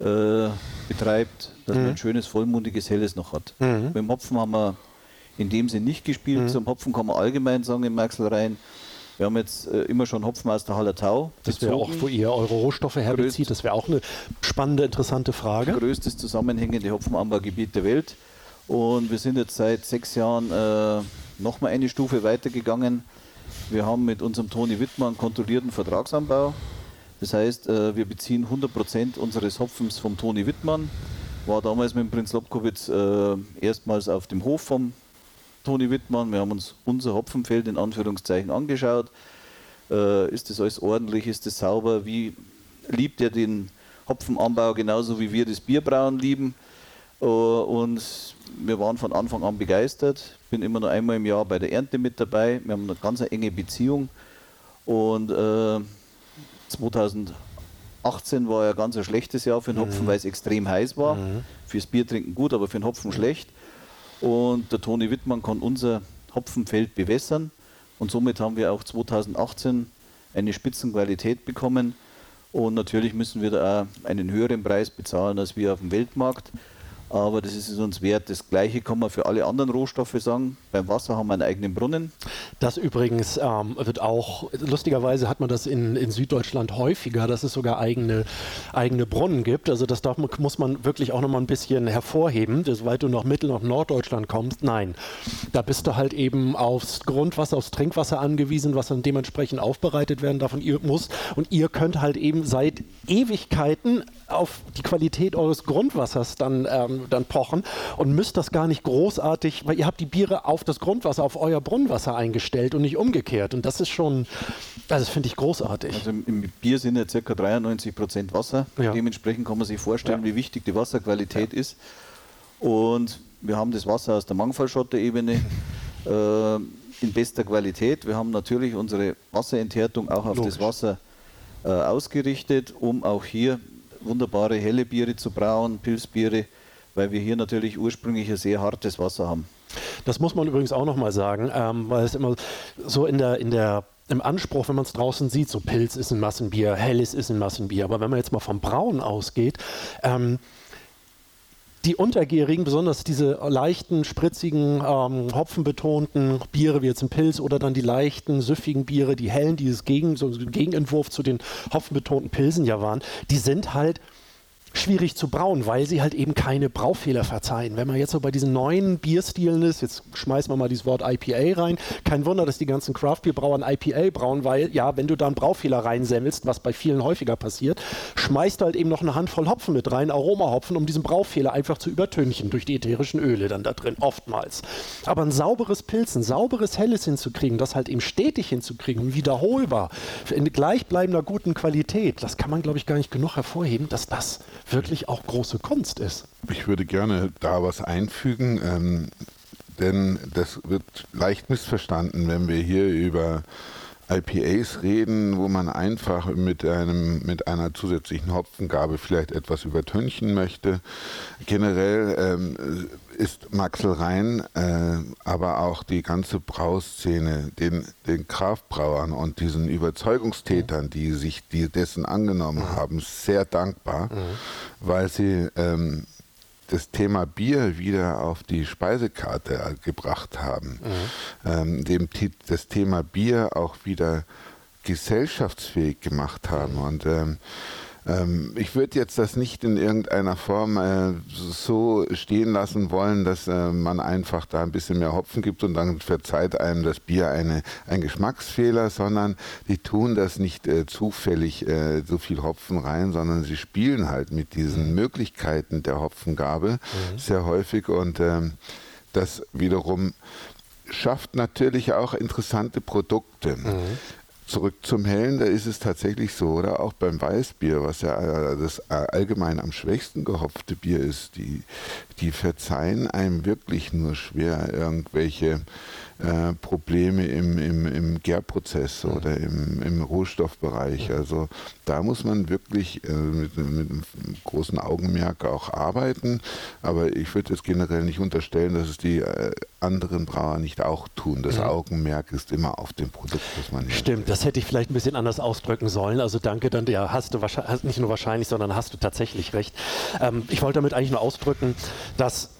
äh, betreibt, dass Mhm. man ein schönes, vollmundiges, helles noch hat. Mhm. Mit dem Hopfen haben wir in dem Sinn nicht gespielt. Mhm. Zum Hopfen kann man allgemein sagen im Maxelrhein. Wir haben jetzt äh, immer schon Hopfen aus der Hallertau. Das wäre auch, wo ihr eure Rohstoffe herbezieht. Das wäre auch eine spannende, interessante Frage. größtes zusammenhängende Hopfenanbaugebiet der Welt. Und wir sind jetzt seit sechs Jahren äh, nochmal eine Stufe weitergegangen. Wir haben mit unserem Toni Wittmann kontrollierten Vertragsanbau. Das heißt, äh, wir beziehen 100% unseres Hopfens vom Toni Wittmann. War damals mit dem Prinz Lobkowitz äh, erstmals auf dem Hof vom Toni Wittmann. Wir haben uns unser Hopfenfeld in Anführungszeichen angeschaut. Äh, ist das alles ordentlich? Ist das sauber? Wie liebt er den Hopfenanbau genauso wie wir das Bierbrauen lieben? Und wir waren von Anfang an begeistert. Bin immer nur einmal im Jahr bei der Ernte mit dabei. Wir haben eine ganz enge Beziehung. Und 2018 war ja ganz ein schlechtes Jahr für den Hopfen, weil es extrem heiß war. Fürs Biertrinken gut, aber für den Hopfen schlecht. Und der Toni Wittmann kann unser Hopfenfeld bewässern. Und somit haben wir auch 2018 eine Spitzenqualität bekommen. Und natürlich müssen wir da auch einen höheren Preis bezahlen als wir auf dem Weltmarkt. Aber das ist es uns wert. Das Gleiche kann man für alle anderen Rohstoffe sagen. Beim Wasser haben wir einen eigenen Brunnen. Das übrigens ähm, wird auch, lustigerweise hat man das in, in Süddeutschland häufiger, dass es sogar eigene, eigene Brunnen gibt. Also das darf, muss man wirklich auch nochmal ein bisschen hervorheben, soweit du nach Mittel- und Norddeutschland kommst. Nein, da bist du halt eben aufs Grundwasser, aufs Trinkwasser angewiesen, was dann dementsprechend aufbereitet werden und ihr muss. Und ihr könnt halt eben seit Ewigkeiten auf die Qualität eures Grundwassers dann, ähm, dann pochen und müsst das gar nicht großartig, weil ihr habt die Biere auf das Grundwasser, auf euer Brunnenwasser eingestellt und nicht umgekehrt. Und das ist schon, also das finde ich großartig. Also im, im Bier sind ja ca. 93 Prozent Wasser. Ja. Dementsprechend kann man sich vorstellen, Ja. wie wichtig die Wasserqualität ist. Und wir haben das Wasser aus der Mangfallschotterebene äh, in bester Qualität. Wir haben natürlich unsere Wasserenthärtung auch auf Logisch. das Wasser äh, ausgerichtet, um auch hier wunderbare helle Biere zu brauen, Pilzbiere, weil wir hier natürlich ursprünglich ein sehr hartes Wasser haben. Das muss man übrigens auch nochmal sagen, ähm, weil es immer so in der, in der im Anspruch, wenn man es draußen sieht, so Pilz ist ein Massenbier, Helles ist ein Massenbier. Aber wenn man jetzt mal vom Brauen ausgeht, ähm, die untergärigen, besonders diese leichten, spritzigen, ähm, hopfenbetonten Biere wie jetzt ein Pilz oder dann die leichten, süffigen Biere, die hellen, die es gegen, so Gegenentwurf zu den hopfenbetonten Pilsen ja waren, die sind halt schwierig zu brauen, weil sie halt eben keine Braufehler verzeihen. Wenn man jetzt so bei diesen neuen Bierstilen ist, jetzt schmeißen wir mal dieses Wort IPA rein, kein Wunder, dass die ganzen Craft-Bier-Brauer ein IPA brauen, weil ja, wenn du da einen Braufehler reinsemmelst, was bei vielen häufiger passiert, schmeißt du halt eben noch eine Handvoll Hopfen mit rein, Aromahopfen, um diesen Braufehler einfach zu übertünchen durch die ätherischen Öle dann da drin, oftmals. Aber ein sauberes Pilz, ein sauberes Helles hinzukriegen, das halt eben stetig hinzukriegen wiederholbar, in gleichbleibender guten Qualität, das kann man, glaube ich, gar nicht genug hervorheben, dass das wirklich auch große Kunst ist. Ich würde gerne da was einfügen, ähm, denn das wird leicht missverstanden, wenn wir hier über IPAs reden, wo man einfach mit, einem, mit einer zusätzlichen Hopfengabe vielleicht etwas übertünchen möchte. Generell ähm, ist Maxel Rhein, äh, aber auch die ganze Brauszene, den, den Kraftbrauern und diesen Überzeugungstätern, die sich die dessen angenommen haben, sehr dankbar, weil sie ähm, das Thema Bier wieder auf die Speisekarte gebracht haben, ähm, dem das Thema Bier auch wieder gesellschaftsfähig gemacht haben. Und ähm, ähm, ich würde jetzt das nicht in irgendeiner Form äh, so stehen lassen wollen, dass äh, man einfach da ein bisschen mehr Hopfen gibt und dann verzeiht einem das Bier eine, ein Geschmacksfehler, sondern die tun das nicht äh, zufällig äh, so viel Hopfen rein, sondern sie spielen halt mit diesen Möglichkeiten der Hopfengabe sehr häufig und ähm, das wiederum schafft natürlich auch interessante Produkte. Zurück zum Hellen, da ist es tatsächlich so, oder? Auch beim Weißbier, was ja äh, das äh, allgemein am schwächsten gehopfte Bier ist, die, die verzeihen einem wirklich nur schwer irgendwelche äh, Probleme im, im, im Gärprozess oder im, im Rohstoffbereich. Also da muss man wirklich äh, mit, mit einem großen Augenmerk auch arbeiten. Aber ich würde es generell nicht unterstellen, dass es die äh, anderen Brauer nicht auch tun. Das Augenmerk ist immer auf dem Produkt, das man Stimmt, das hätte ich vielleicht ein bisschen anders ausdrücken sollen. Also danke, dann ja, hast du wahrscheinlich, nicht nur wahrscheinlich, sondern hast du tatsächlich recht. Ähm, ich wollte damit eigentlich nur ausdrücken, dass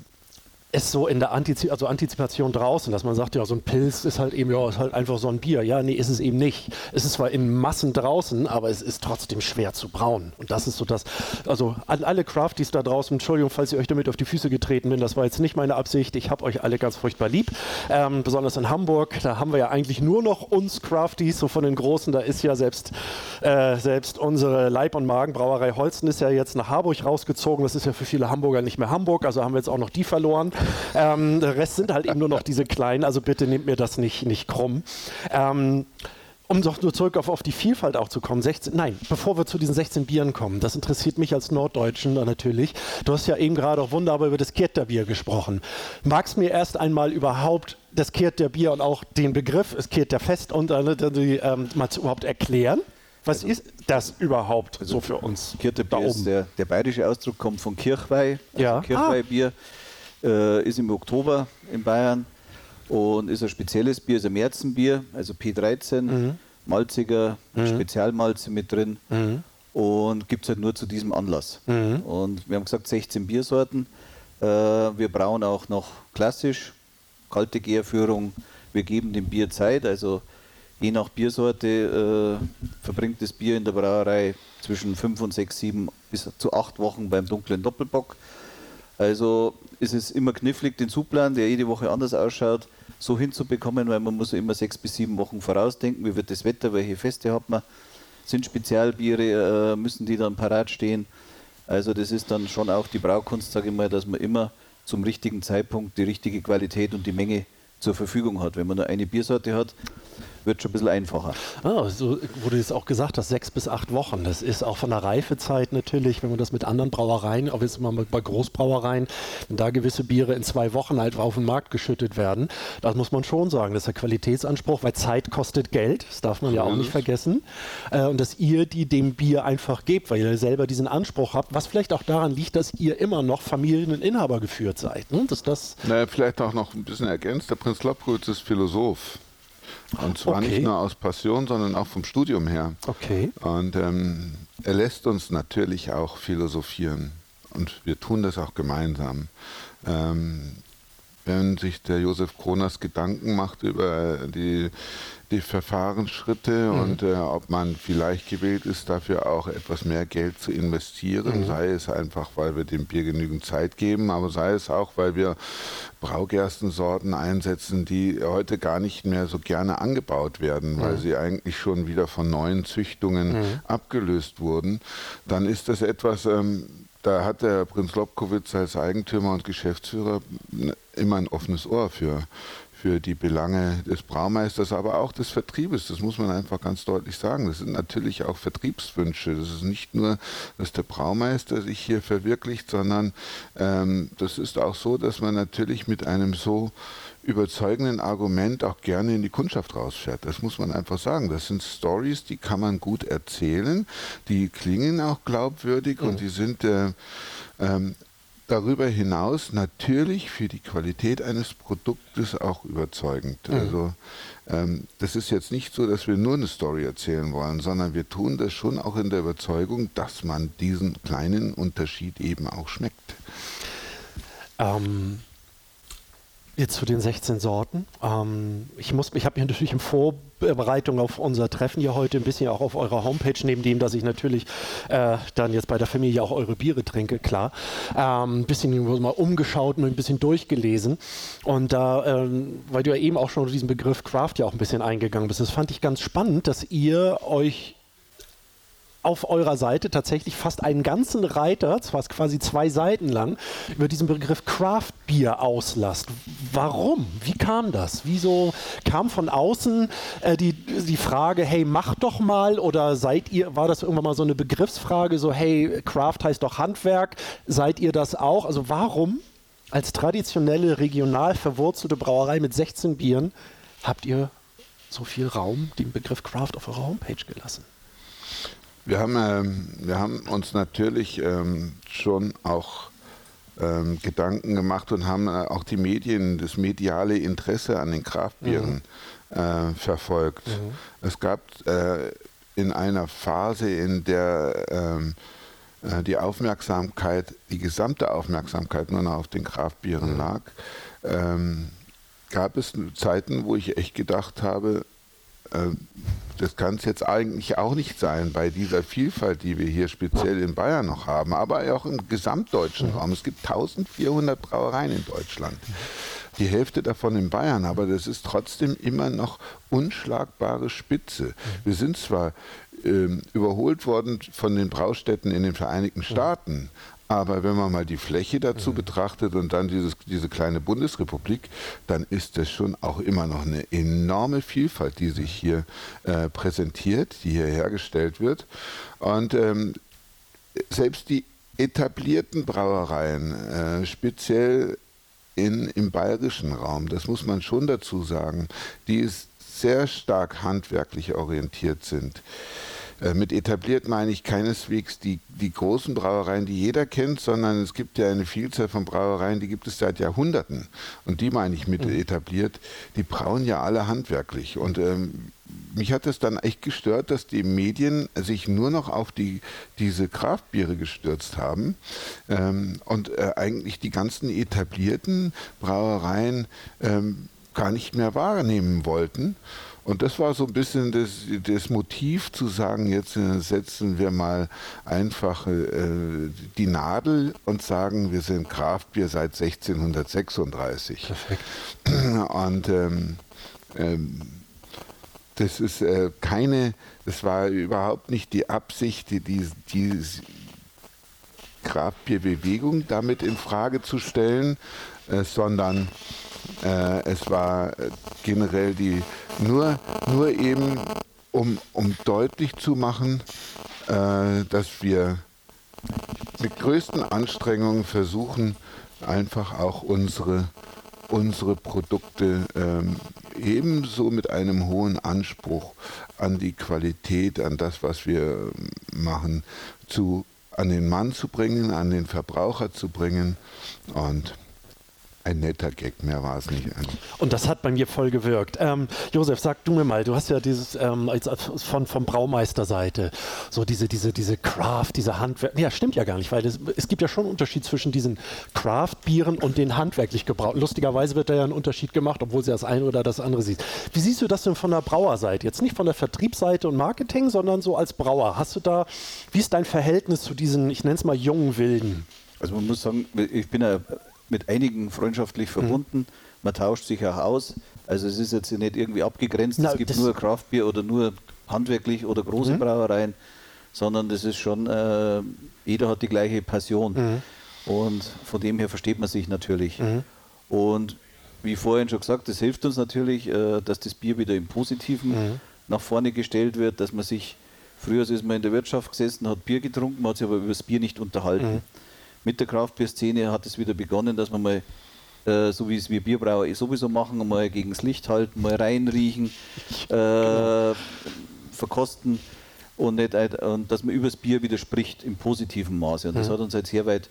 es so in der Antizip also Antizipation draußen, dass man sagt, ja, so ein Pilz ist halt eben, ja, ist halt einfach so ein Bier. Ja, nee, ist es eben nicht. Es ist zwar in Massen draußen, aber es ist trotzdem schwer zu brauen. Und das ist so das, also an alle Crafties da draußen, Entschuldigung, falls ich euch damit auf die Füße getreten bin, das war jetzt nicht meine Absicht. Ich habe euch alle ganz furchtbar lieb. Ähm, besonders in Hamburg, da haben wir ja eigentlich nur noch uns Crafties, so von den Großen, da ist ja selbst, äh, selbst unsere Leib- und Magenbrauerei Holsten ist ja jetzt nach Harburg rausgezogen. Das ist ja für viele Hamburger nicht mehr Hamburg, also haben wir jetzt auch noch die verloren. Ähm, der Rest sind halt eben nur noch diese kleinen, also bitte nehmt mir das nicht, nicht krumm. Ähm, um doch nur zurück auf, auf die Vielfalt auch zu kommen, 16, nein, bevor wir zu diesen 16 Bieren kommen, das interessiert mich als Norddeutschen natürlich. Du hast ja eben gerade auch wunderbar über das Kirterbier gesprochen. Magst mir erst einmal überhaupt das Kirterbier und auch den Begriff, es Kirterfest und äh, die, ähm, mal zu, überhaupt erklären? Was ist das überhaupt so für uns? Kirtebier ist der, der bayerische Ausdruck, kommt von Kirchweih, also Ja. Kirchweihbier. Äh, ist im Oktober in Bayern und ist ein spezielles Bier, ist ein Märzenbier, also P13, malziger, Spezialmalze mit drin und gibt es halt nur zu diesem Anlass. Und wir haben gesagt 16 Biersorten. Äh, wir brauen auch noch klassisch, kalte Gärführung. Wir geben dem Bier Zeit, also je nach Biersorte äh, verbringt das Bier in der Brauerei zwischen 5 und 6, 7 bis zu 8 Wochen beim dunklen Doppelbock. Also ist es immer knifflig, den Zugplan, der jede Woche anders ausschaut, so hinzubekommen, weil man muss immer sechs bis sieben Wochen vorausdenken, wie wird das Wetter, welche Feste hat man, sind Spezialbiere, äh, müssen die dann parat stehen. Also das ist dann schon auch die Braukunst, sage ich mal, dass man immer zum richtigen Zeitpunkt die richtige Qualität und die Menge zur Verfügung hat. Wenn man nur eine Biersorte hat, wird schon ein bisschen einfacher. Ah, so wurde jetzt auch gesagt, dass sechs bis acht Wochen. Das ist auch von der Reifezeit natürlich, wenn man das mit anderen Brauereien, auch jetzt mal bei Großbrauereien, wenn da gewisse Biere in zwei Wochen halt auf den Markt geschüttet werden, das muss man schon sagen. Das ist der Qualitätsanspruch, weil Zeit kostet Geld, das darf man ja auch nicht vergessen. Äh, und dass ihr die dem Bier einfach gebt, weil ihr selber diesen Anspruch habt, was vielleicht auch daran liegt, dass ihr immer noch Familien- und Inhaber geführt seid. Ne? Dass das Naja, vielleicht auch noch ein bisschen ergänzt. Der Prinz Lobkowitz ist Philosoph. Und zwar Okay. nicht nur aus Passion, sondern auch vom Studium her. Okay. Und ähm, er lässt uns natürlich auch philosophieren. Und wir tun das auch gemeinsam. Ähm, wenn sich der Josef Kronas Gedanken macht über die, die Verfahrensschritte und äh, ob man vielleicht gewillt ist, dafür auch etwas mehr Geld zu investieren, sei es einfach, weil wir dem Bier genügend Zeit geben, aber sei es auch, weil wir Braugerstensorten einsetzen, die heute gar nicht mehr so gerne angebaut werden, weil sie eigentlich schon wieder von neuen Züchtungen abgelöst wurden, dann ist das etwas, ähm, da hat der Prinz Lobkowitz als Eigentümer und Geschäftsführer immer ein offenes Ohr für, für die Belange des Braumeisters, aber auch des Vertriebes. Das muss man einfach ganz deutlich sagen. Das sind natürlich auch Vertriebswünsche. Das ist nicht nur, dass der Braumeister sich hier verwirklicht, sondern ähm, das ist auch so, dass man natürlich mit einem so überzeugenden Argument auch gerne in die Kundschaft rausfährt. Das muss man einfach sagen. Das sind Stories, die kann man gut erzählen, die klingen auch glaubwürdig und die sind äh, ähm, darüber hinaus natürlich für die Qualität eines Produktes auch überzeugend. Also ähm, das ist jetzt nicht so, dass wir nur eine Story erzählen wollen, sondern wir tun das schon auch in der Überzeugung, dass man diesen kleinen Unterschied eben auch schmeckt. Ähm, jetzt zu den 16 Sorten. Ähm, ich ich habe mich <laughs> natürlich in Vorbereitung auf unser Treffen hier heute ein bisschen auch auf eurer Homepage, neben dem, dass ich natürlich äh, dann jetzt bei der Familie auch eure Biere trinke, klar, ähm, ein bisschen mal umgeschaut und ein bisschen durchgelesen. Und da, ähm, weil du ja eben auch schon diesen Begriff Craft ja auch ein bisschen eingegangen bist, das fand ich ganz spannend, dass ihr euch auf eurer Seite tatsächlich fast einen ganzen Reiter, zwar quasi zwei Seiten lang, über diesen Begriff Craft Beer auslasst. Warum? Wie kam das? Wieso kam von außen äh, die, die Frage, hey, mach doch mal oder seid ihr, war das irgendwann mal so eine Begriffsfrage, so hey, Craft heißt doch Handwerk, seid ihr das auch? Also warum als traditionelle, regional verwurzelte Brauerei mit 16 Bieren habt ihr so viel Raum, den Begriff Craft auf eurer Homepage gelassen? Wir haben, ähm, wir haben uns natürlich ähm, schon auch ähm, Gedanken gemacht und haben äh, auch die Medien, das mediale Interesse an den Kraftbieren mhm. äh, verfolgt. Mhm. Es gab äh, in einer Phase, in der ähm, äh, die Aufmerksamkeit, die gesamte Aufmerksamkeit nur noch auf den Kraftbieren mhm. lag, ähm, gab es Zeiten, wo ich echt gedacht habe, das kann es jetzt eigentlich auch nicht sein bei dieser Vielfalt, die wir hier speziell in Bayern noch haben, aber auch im gesamtdeutschen Raum. Es gibt 1400 Brauereien in Deutschland. Die Hälfte davon in Bayern, aber das ist trotzdem immer noch unschlagbare Spitze. Wir sind zwar ähm, überholt worden von den Braustätten in den Vereinigten Staaten, aber wenn man mal die Fläche dazu mhm. betrachtet und dann dieses, diese kleine Bundesrepublik, dann ist das schon auch immer noch eine enorme Vielfalt, die sich hier äh, präsentiert, die hier hergestellt wird. Und ähm, selbst die etablierten Brauereien, äh, speziell in, im bayerischen Raum, das muss man schon dazu sagen, die sehr stark handwerklich orientiert sind, mit etabliert meine ich keineswegs die, die großen Brauereien, die jeder kennt, sondern es gibt ja eine Vielzahl von Brauereien, die gibt es seit Jahrhunderten. Und die meine ich mit mhm. etabliert. Die brauen ja alle handwerklich. Und ähm, mich hat es dann echt gestört, dass die Medien sich nur noch auf die, diese Kraftbiere gestürzt haben ähm, und äh, eigentlich die ganzen etablierten Brauereien ähm, gar nicht mehr wahrnehmen wollten. Und das war so ein bisschen das, das Motiv zu sagen, jetzt äh, setzen wir mal einfach äh, die Nadel und sagen, wir sind Kraftbier seit 1636. Perfekt. Und ähm, ähm, das ist äh, keine, das war überhaupt nicht die Absicht, die, die, die Kraftbierbewegung damit in Frage zu stellen, äh, sondern äh, es war äh, generell die nur, nur eben, um, um deutlich zu machen, äh, dass wir mit größten Anstrengungen versuchen, einfach auch unsere, unsere Produkte ähm, ebenso mit einem hohen Anspruch an die Qualität, an das, was wir machen, zu, an den Mann zu bringen, an den Verbraucher zu bringen. Und ein netter Gag, mehr war es nicht. Und das hat bei mir voll gewirkt. Ähm, Josef, sag du mir mal, du hast ja dieses ähm, als, von, von Braumeisterseite, so diese, diese, diese Craft, diese Handwerk. Ja, stimmt ja gar nicht, weil das, es gibt ja schon einen Unterschied zwischen diesen Craft-Bieren und den handwerklich gebrauten. Lustigerweise wird da ja ein Unterschied gemacht, obwohl sie das eine oder das andere sieht. Wie siehst du das denn von der Brauerseite? Jetzt nicht von der Vertriebsseite und Marketing, sondern so als Brauer. Hast du da, wie ist dein Verhältnis zu diesen, ich nenne es mal jungen Wilden? Also man muss sagen, ich bin ja mit einigen freundschaftlich mhm. verbunden. Mhm. Man tauscht sich auch aus. Also es ist jetzt nicht irgendwie abgegrenzt, Na, es gibt nur Kraftbier oder nur handwerklich oder große mhm. Brauereien, sondern das ist schon, äh, jeder hat die gleiche Passion. Mhm. Und von dem her versteht man sich natürlich. Mhm. Und wie vorhin schon gesagt, das hilft uns natürlich, äh, dass das Bier wieder im Positiven mhm. nach vorne gestellt wird, dass man sich, früher ist man in der Wirtschaft gesessen, hat Bier getrunken, man hat sich aber über das Bier nicht unterhalten mit der Kraftbierszene hat es wieder begonnen, dass man mal, äh, so wie es wir Bierbrauer eh sowieso machen, mal gegen das Licht halten, mal reinriechen, <laughs> äh, genau. verkosten und, nicht, und dass man über das Bier wieder spricht im positiven Maße. Und das mhm. hat uns halt sehr weit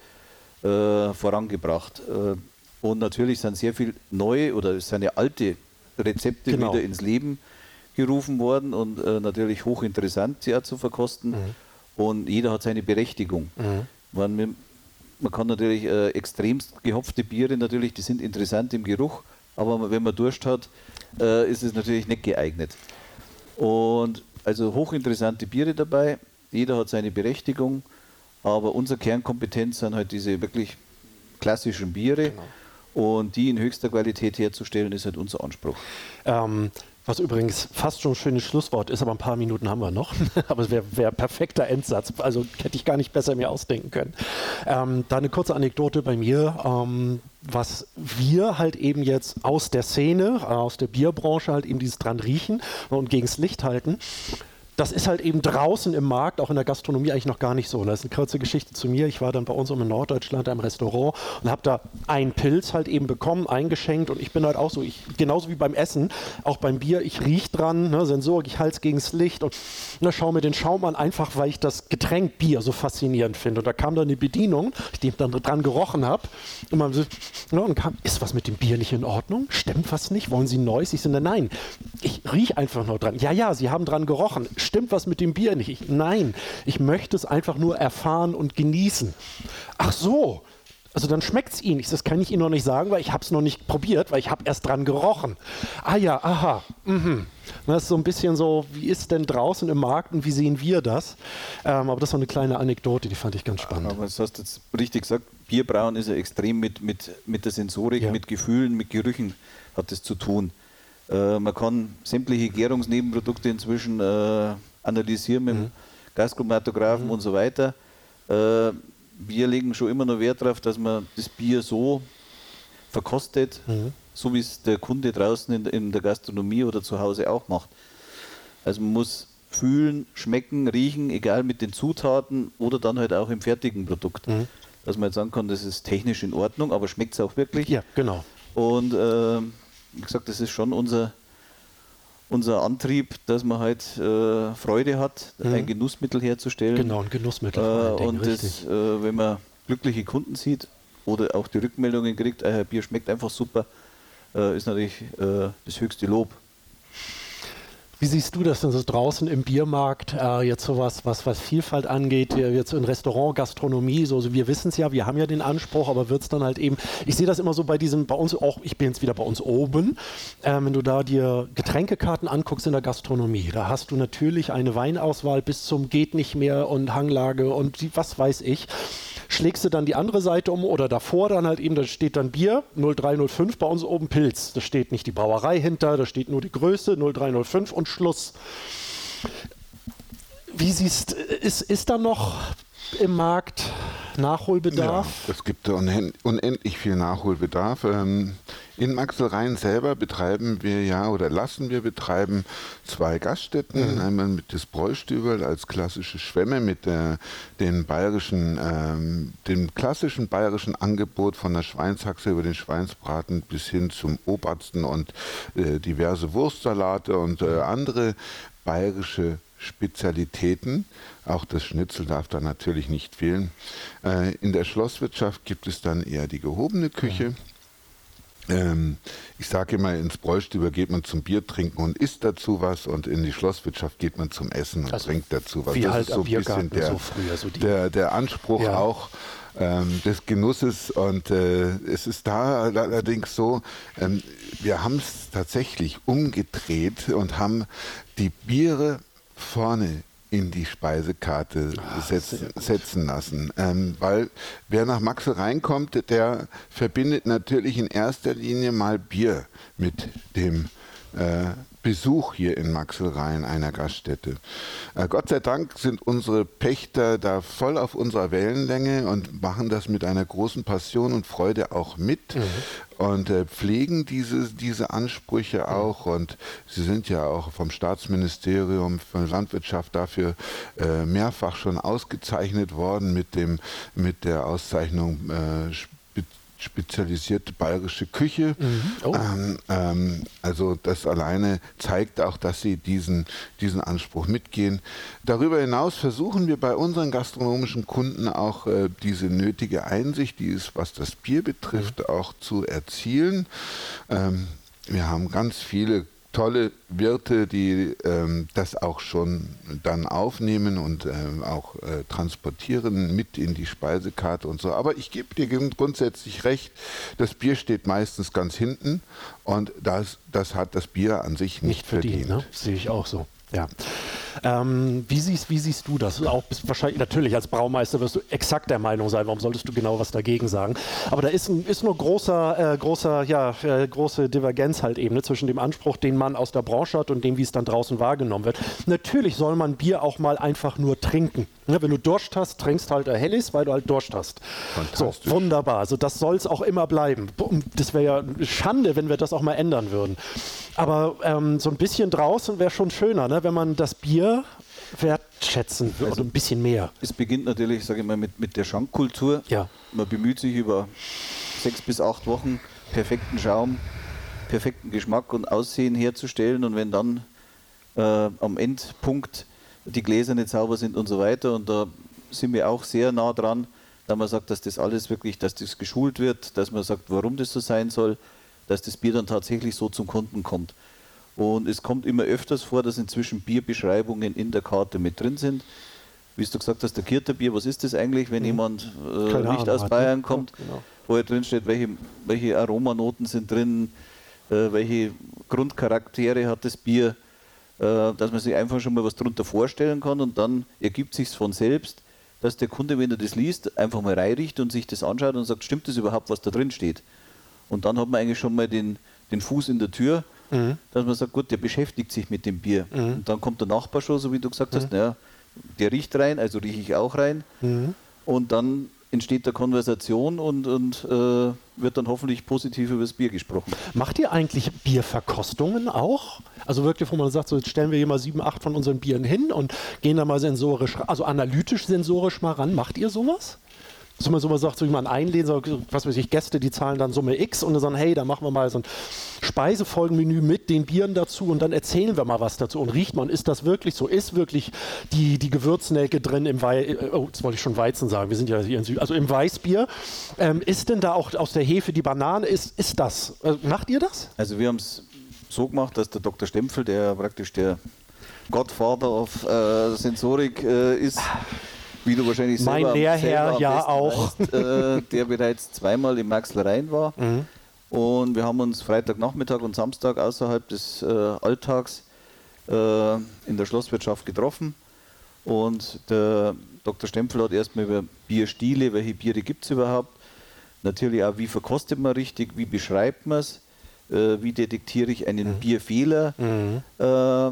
äh, vorangebracht. Äh, und natürlich sind sehr viele neue oder es sind ja alte Rezepte genau. wieder ins Leben gerufen worden und äh, natürlich hochinteressant, sie auch zu verkosten. Mhm. Und jeder hat seine Berechtigung. Mhm. Man, man kann natürlich äh, extremst gehopfte Biere natürlich, die sind interessant im Geruch, aber wenn man Durst hat, äh, ist es natürlich nicht geeignet. Und also hochinteressante Biere dabei, jeder hat seine Berechtigung, aber unsere Kernkompetenz sind halt diese wirklich klassischen Biere. Genau. Und die in höchster Qualität herzustellen, ist halt unser Anspruch. Ähm, was übrigens fast schon ein schönes Schlusswort ist, aber ein paar Minuten haben wir noch. <laughs> aber es wäre wär perfekter Endsatz. Also hätte ich gar nicht besser mir ausdenken können. Ähm, da eine kurze Anekdote bei mir. Ähm, was wir halt eben jetzt aus der Szene, aus der Bierbranche halt eben dieses dran riechen und gegens Licht halten das ist halt eben draußen im Markt, auch in der Gastronomie eigentlich noch gar nicht so. Das ist eine kurze Geschichte zu mir. Ich war dann bei uns in Norddeutschland im Restaurant und habe da einen Pilz halt eben bekommen, eingeschenkt und ich bin halt auch so, ich, genauso wie beim Essen, auch beim Bier, ich rieche dran, ne, Sensorik, ich halte es gegen das Licht und ne, schaue mir den Schaum an, einfach weil ich das Getränk Bier so faszinierend finde. Und da kam dann eine Bedienung, die dann dran gerochen habe und man so, ne, und kam, ist was mit dem Bier nicht in Ordnung? Stimmt was nicht? Wollen Sie ein neues? Ich so, nein, ich rieche einfach nur dran. Ja, ja, Sie haben dran gerochen. Stimmt was mit dem Bier nicht? Ich, nein, ich möchte es einfach nur erfahren und genießen. Ach so, also dann schmeckt es Ihnen. Das kann ich Ihnen noch nicht sagen, weil ich habe es noch nicht probiert, weil ich habe erst dran gerochen. Ah ja, aha. Mhm. Das ist so ein bisschen so, wie ist denn draußen im Markt und wie sehen wir das? Ähm, aber das war eine kleine Anekdote, die fand ich ganz spannend. Aber das hast du jetzt richtig gesagt, Bierbrauen ist ja extrem mit, mit, mit der Sensorik, ja. mit Gefühlen, mit Gerüchen hat es zu tun. Äh, man kann sämtliche Gärungsnebenprodukte inzwischen äh, analysieren mit mhm. dem Gaschromatographen mhm. und so weiter. Äh, wir legen schon immer noch Wert darauf, dass man das Bier so verkostet, mhm. so wie es der Kunde draußen in, in, der Gastronomie oder zu Hause auch macht. Also man muss fühlen, schmecken, riechen, egal mit den Zutaten oder dann halt auch im fertigen Produkt. Mhm. Dass man jetzt sagen kann, das ist technisch in Ordnung, aber schmeckt es auch wirklich. Ja, genau. Und äh, wie gesagt, das ist schon unser, unser Antrieb, dass man halt äh, Freude hat, mhm. ein Genussmittel herzustellen. Genau, ein Genussmittel. Äh, und das, äh, wenn man glückliche Kunden sieht oder auch die Rückmeldungen kriegt, äh, Bier schmeckt einfach super, äh, ist natürlich äh, das höchste Lob. Wie siehst du das denn so draußen im Biermarkt, äh, jetzt sowas, was, was Vielfalt angeht, jetzt in Restaurant, Gastronomie, so, so wir wissen es ja, wir haben ja den Anspruch, aber wird es dann halt eben, ich sehe das immer so bei diesem, bei uns auch, ich bin jetzt wieder bei uns oben, äh, wenn du da dir Getränkekarten anguckst in der Gastronomie, da hast du natürlich eine Weinauswahl bis zum geht nicht mehr und Hanglage und was weiß ich schlägst du dann die andere Seite um oder davor dann halt eben, da steht dann Bier 0305, bei uns oben Pilz. Da steht nicht die Brauerei hinter, da steht nur die Größe 0305 und Schluss. Wie siehst ist, ist da noch im Markt Nachholbedarf? Ja, es gibt unendlich viel Nachholbedarf. Ähm, in Maxelrhein selber betreiben wir ja oder lassen wir betreiben zwei Gaststätten. Mhm. Einmal mit des Bräustübel als klassische Schwämme mit der, den bayerischen, ähm, dem klassischen bayerischen Angebot von der Schweinshaxe über den Schweinsbraten bis hin zum Obersten und äh, diverse Wurstsalate und äh, andere bayerische Spezialitäten. Auch das Schnitzel darf da natürlich nicht fehlen. Äh, in der Schlosswirtschaft gibt es dann eher die gehobene Küche. Ähm, ich sage immer, ins Bräustüber geht man zum Bier trinken und isst dazu was und in die Schlosswirtschaft geht man zum Essen und also trinkt dazu was. Wie das halt ist so ein bisschen der, so früher, so der, der, Anspruch ja. auch ähm, des Genusses und äh, es ist da allerdings so, ähm, wir haben es tatsächlich umgedreht und haben die Biere vorne in die Speisekarte ah, setzen, setzen, lassen. Ähm, weil wer nach Maxel reinkommt, der verbindet natürlich in erster Linie mal Bier mit dem äh, Besuch hier in Maxelrhein, einer Gaststätte. Äh, Gott sei Dank sind unsere Pächter da voll auf unserer Wellenlänge und machen das mit einer großen Passion und Freude auch mit mhm. und äh, pflegen diese, diese Ansprüche mhm. auch. Und sie sind ja auch vom Staatsministerium für Landwirtschaft dafür äh, mehrfach schon ausgezeichnet worden mit, dem, mit der Auszeichnung äh, spezialisierte bayerische Küche. Mhm. Oh. Ähm, ähm, also das alleine zeigt auch, dass sie diesen, diesen Anspruch mitgehen. Darüber hinaus versuchen wir bei unseren gastronomischen Kunden auch äh, diese nötige Einsicht, die es, was das Bier betrifft, mhm. auch zu erzielen. Ähm, wir haben ganz viele tolle Wirte, die ähm, das auch schon dann aufnehmen und ähm, auch äh, transportieren mit in die Speisekarte und so. Aber ich gebe dir grundsätzlich recht, das Bier steht meistens ganz hinten und das, das hat das Bier an sich nicht, nicht verdient. verdient. Ne? Sehe ich auch so. Ja. Ähm, wie, siehst, wie, siehst, du das? Auch wahrscheinlich natürlich als Braumeister wirst du exakt der Meinung sein. Warum solltest du genau was dagegen sagen? Aber da ist, ein, ist nur großer, äh, großer, ja, äh, große Divergenz halt eben ne, zwischen dem Anspruch, den man aus der Branche hat und dem, wie es dann draußen wahrgenommen wird. Natürlich soll man Bier auch mal einfach nur trinken. Ne, wenn du Durst hast, trinkst halt Hellis, weil du halt Durst hast. So, wunderbar. Also das soll es auch immer bleiben. Das wäre ja Schande, wenn wir das auch mal ändern würden. Aber ähm, so ein bisschen draußen wäre schon schöner, ne? Wenn man das Bier wertschätzen Also- oder ein bisschen mehr. Es beginnt natürlich, sage ich mal, mit, mit der Schankkultur. Ja. Man bemüht sich über sechs bis acht Wochen perfekten Schaum, perfekten Geschmack und Aussehen herzustellen. Und wenn dann äh, am Endpunkt die Gläser nicht sauber sind und so weiter, und da sind wir auch sehr nah dran, da man sagt, dass das alles wirklich, dass das geschult wird, dass man sagt, warum das so sein soll, dass das Bier dann tatsächlich so zum Kunden kommt. Und es kommt immer öfters vor, dass inzwischen Bierbeschreibungen in der Karte mit drin sind. Wie du gesagt hast, der Kirterbier, was ist das eigentlich, wenn jemand äh, Mhm. Nicht aus hat, Bayern ne? kommt, Ja, genau. wo er drin steht, welche, welche Aromanoten sind drin, äh, welche Grundcharaktere hat das Bier, äh, dass man sich einfach schon mal was darunter vorstellen kann und dann ergibt sich von selbst, dass der Kunde, wenn er das liest, einfach mal reinricht und sich das anschaut und sagt, stimmt das überhaupt, was da drin steht? Und dann hat man eigentlich schon mal den, den Fuß in der Tür, dass man sagt, gut, der beschäftigt sich mit dem Bier. Und dann kommt der Nachbar schon, so wie du gesagt hast, naja, der riecht rein, also rieche ich auch rein. Und dann entsteht da Konversation und, und äh, wird dann hoffentlich positiv über das Bier gesprochen. Macht ihr eigentlich Bierverkostungen auch? Also wirklich, wo man sagt, so jetzt stellen wir hier mal sieben, acht von unseren Bieren hin und gehen da mal sensorisch, also analytisch sensorisch mal ran. Macht ihr sowas? Dass man so sagt, so jemand einlädt, so, was weiß ich, Gäste, die zahlen dann Summe X und dann sagen, hey, da machen wir mal so ein Speisefolgenmenü mit den Bieren dazu und dann erzählen wir mal was dazu und riecht man, ist das wirklich so? Ist wirklich die, die Gewürznelke drin im Wei oh, jetzt wollte ich schon Weizen sagen, wir sind ja hier in Süd, also im Weißbier. Ähm, ist denn da auch aus der Hefe die Banane? Ist, ist das? Äh, macht ihr das? Also wir haben es so gemacht, dass der Dr. Stempfel, der praktisch der Godfather of äh, Sensorik äh, ist, wie du wahrscheinlich Mein selber, Lehrherr selber ja auch. weißt, äh, der bereits zweimal im Maxl Rhein war. Mhm. Und wir haben uns Freitagnachmittag und Samstag außerhalb des äh, Alltags äh, in der Schlosswirtschaft getroffen. Und der Dr. Stempfel hat erstmal über Bierstile, welche Biere gibt es überhaupt, natürlich auch, wie verkostet man richtig, wie beschreibt man es, äh, wie detektiere ich einen Bierfehler. Äh,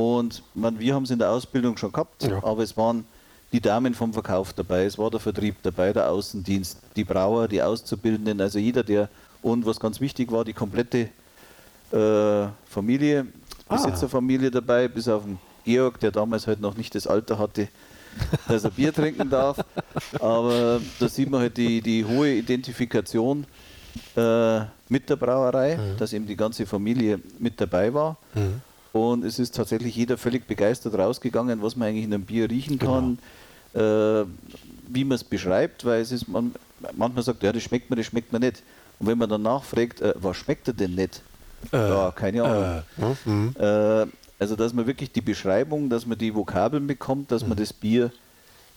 und man, wir haben es in der Ausbildung schon gehabt, Ja. aber es waren die Damen vom Verkauf dabei, es war der Vertrieb dabei, der Außendienst, die Brauer, die Auszubildenden, also jeder, der, und was ganz wichtig war, die komplette äh, Familie, Ah. Besitzerfamilie dabei, bis auf den Georg, der damals halt noch nicht das Alter hatte, dass er Bier trinken darf. Aber da sieht man halt die, die hohe Identifikation äh, mit der Brauerei, dass eben die ganze Familie mit dabei war. Und es ist tatsächlich jeder völlig begeistert rausgegangen, was man eigentlich in einem Bier riechen kann, äh, wie man es beschreibt, weil es ist, man, manchmal sagt, ja, das schmeckt mir, das schmeckt mir nicht. Und wenn man dann nachfragt, äh, was schmeckt er denn nicht? ja, keine Ahnung. Äh, also, dass man wirklich die Beschreibung, dass man die Vokabeln bekommt, dass man das Bier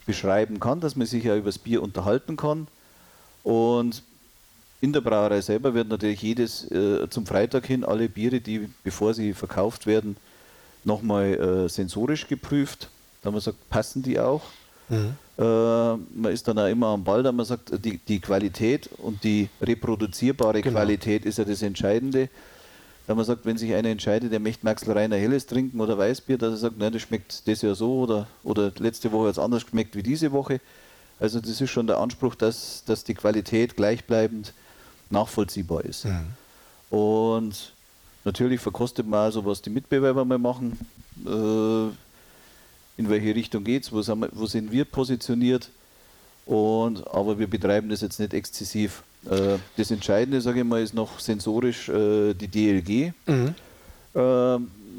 beschreiben kann, dass man sich ja über das Bier unterhalten kann. Und in der Brauerei selber wird natürlich jedes äh, zum Freitag hin alle Biere, die bevor sie verkauft werden, nochmal äh, sensorisch geprüft. Da man sagt, passen die auch? Äh, man ist dann auch immer am Ball, da man sagt, die, die Qualität und die reproduzierbare Genau. Qualität ist ja das Entscheidende. Da man sagt, wenn sich einer entscheidet, der möchte Maxl Reiner Helles trinken oder Weißbier, dass er sagt, nein, das schmeckt das ja so oder, oder letzte Woche hat es anders geschmeckt wie diese Woche. Also das ist schon der Anspruch, dass, dass die Qualität gleichbleibend nachvollziehbar ist. Und natürlich verkostet man also, was die Mitbewerber mal machen, äh, in welche Richtung geht es, wo, sind wir- wo sind wir positioniert. Und, aber wir betreiben das jetzt nicht exzessiv. Äh, das Entscheidende, sage ich mal, ist noch sensorisch äh, die DLG. Mhm. Äh,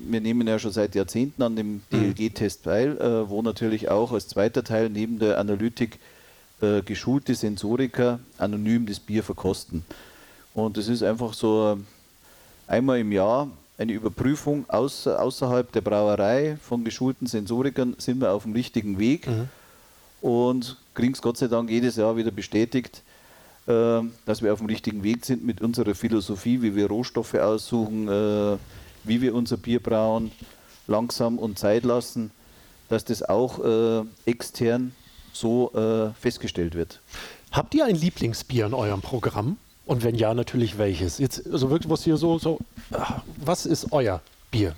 wir nehmen ja schon seit Jahrzehnten an dem DLG-Test teil, wo natürlich auch als zweiter Teil neben der Analytik äh, geschulte Sensoriker anonym das Bier verkosten. Und das ist einfach so einmal im Jahr eine Überprüfung außer, außerhalb der Brauerei von geschulten Sensorikern, sind wir auf dem richtigen Weg und kriegen es Gott sei Dank jedes Jahr wieder bestätigt, äh, dass wir auf dem richtigen Weg sind mit unserer Philosophie, wie wir Rohstoffe aussuchen, äh, wie wir unser Bier brauen, langsam und Zeit lassen, dass das auch äh, extern so äh, festgestellt wird. Habt ihr ein Lieblingsbier in eurem Programm? Und wenn ja, natürlich welches? Jetzt, also wirklich, was hier so, so, ah, was ist euer Bier?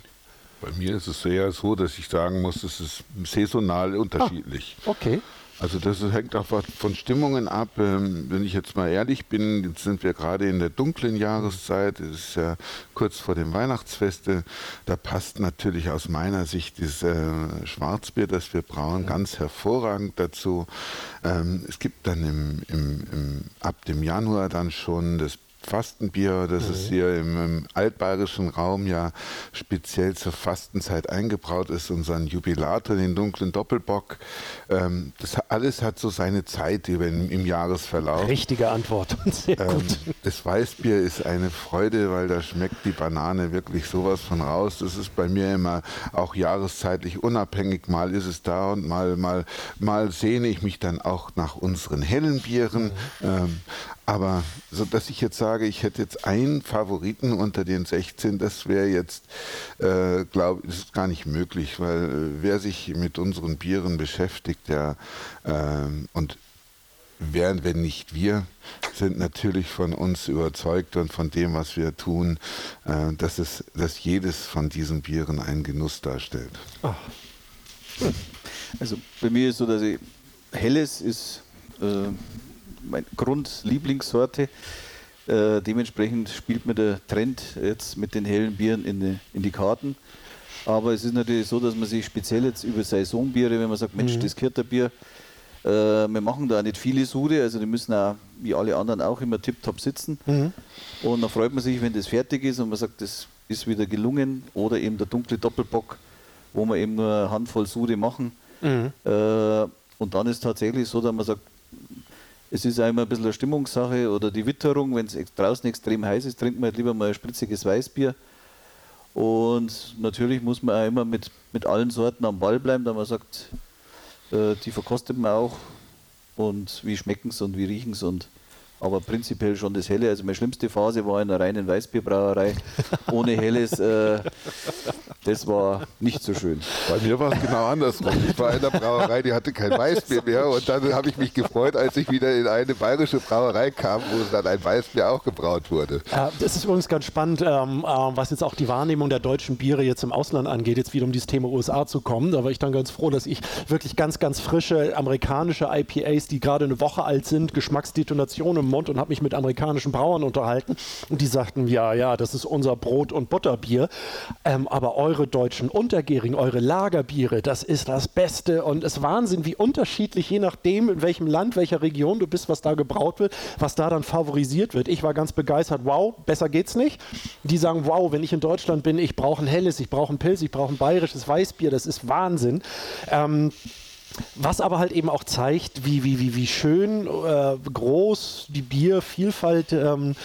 Bei mir ist es eher so, dass ich sagen muss, es ist saisonal unterschiedlich. Okay. Also das hängt auch von Stimmungen ab. Ähm, wenn ich jetzt mal ehrlich bin, jetzt sind wir gerade in der dunklen Jahreszeit, es ist ja kurz vor dem Weihnachtsfeste. Da passt natürlich aus meiner Sicht das äh, Schwarzbier, das wir brauen, ganz hervorragend dazu. Ähm, es gibt dann im, im, im, ab dem Januar dann schon das Fastenbier, das mhm. ist hier im, im, altbayerischen Raum ja speziell zur Fastenzeit eingebraut ist, unseren Jubilator, den dunklen Doppelbock. Ähm, das alles hat so seine Zeit im, im Jahresverlauf. Richtige Antwort. Sehr ähm, gut. Das Weißbier ist eine Freude, weil da schmeckt die Banane wirklich sowas von raus. Das ist bei mir immer auch jahreszeitlich unabhängig. Mal ist es da und mal, mal, mal sehne ich mich dann auch nach unseren hellen Bieren. Mhm. Ähm, aber so dass ich jetzt sage, ich hätte jetzt einen Favoriten unter den 16, das wäre jetzt, äh, glaube ich, ist gar nicht möglich, weil äh, wer sich mit unseren Bieren beschäftigt, ja, äh, und wer, wenn nicht wir, sind natürlich von uns überzeugt und von dem, was wir tun, äh, dass, es, dass jedes von diesen Bieren einen Genuss darstellt. Ach. Also bei mir ist so, dass ich, Helles ist äh, meine Grundlieblingssorte. Äh, dementsprechend spielt mir der Trend jetzt mit den hellen Bieren in die, in die Karten. Aber es ist natürlich so, dass man sich speziell jetzt über Saisonbiere, wenn man sagt, Mensch, mhm. das Kirterbier, äh, wir machen da nicht viele Sude, also die müssen auch, wie alle anderen auch, immer tiptop sitzen. Mhm. Und dann freut man sich, wenn das fertig ist und man sagt, das ist wieder gelungen. Oder eben der dunkle Doppelbock, wo wir eben nur eine Handvoll Sude machen. Mhm. Äh, und dann ist tatsächlich so, dass man sagt, es ist auch immer ein bisschen eine Stimmungssache oder die Witterung. Wenn es draußen extrem heiß ist, trinkt man halt lieber mal ein spritziges Weißbier. Und natürlich muss man auch immer mit, mit allen Sorten am Ball bleiben, da man sagt, äh, die verkostet man auch. Und wie schmecken es und wie riechen und aber prinzipiell schon das Helle. Also meine schlimmste Phase war in einer reinen Weißbierbrauerei ohne Helles. Äh, das war nicht so schön. Bei mir war es genau andersrum. Ich war in einer Brauerei, die hatte kein Weißbier mehr und dann habe ich mich gefreut, als ich wieder in eine bayerische Brauerei kam, wo dann ein Weißbier auch gebraut wurde. Äh, das ist übrigens ganz spannend, ähm, äh, was jetzt auch die Wahrnehmung der deutschen Biere jetzt im Ausland angeht, jetzt wieder um dieses Thema USA zu kommen. Da war ich dann ganz froh, dass ich wirklich ganz, ganz frische amerikanische IPAs, die gerade eine Woche alt sind, Geschmacksdetonationen im Mund und habe mich mit amerikanischen Brauern unterhalten und die sagten, ja, ja, das ist unser Brot- und Butterbier, ähm, aber eure deutschen Untergärigen, eure Lagerbiere, das ist das Beste und es ist Wahnsinn, wie unterschiedlich, je nachdem, in welchem Land, welcher Region du bist, was da gebraut wird, was da dann favorisiert wird. Ich war ganz begeistert, wow, besser geht's nicht. Die sagen, wow, wenn ich in Deutschland bin, ich brauche ein helles, ich brauche ein Pilz, ich brauche ein bayerisches Weißbier, das ist Wahnsinn. Ähm, was aber halt eben auch zeigt, wie, wie, wie, wie schön äh, groß die Biervielfalt, ähm,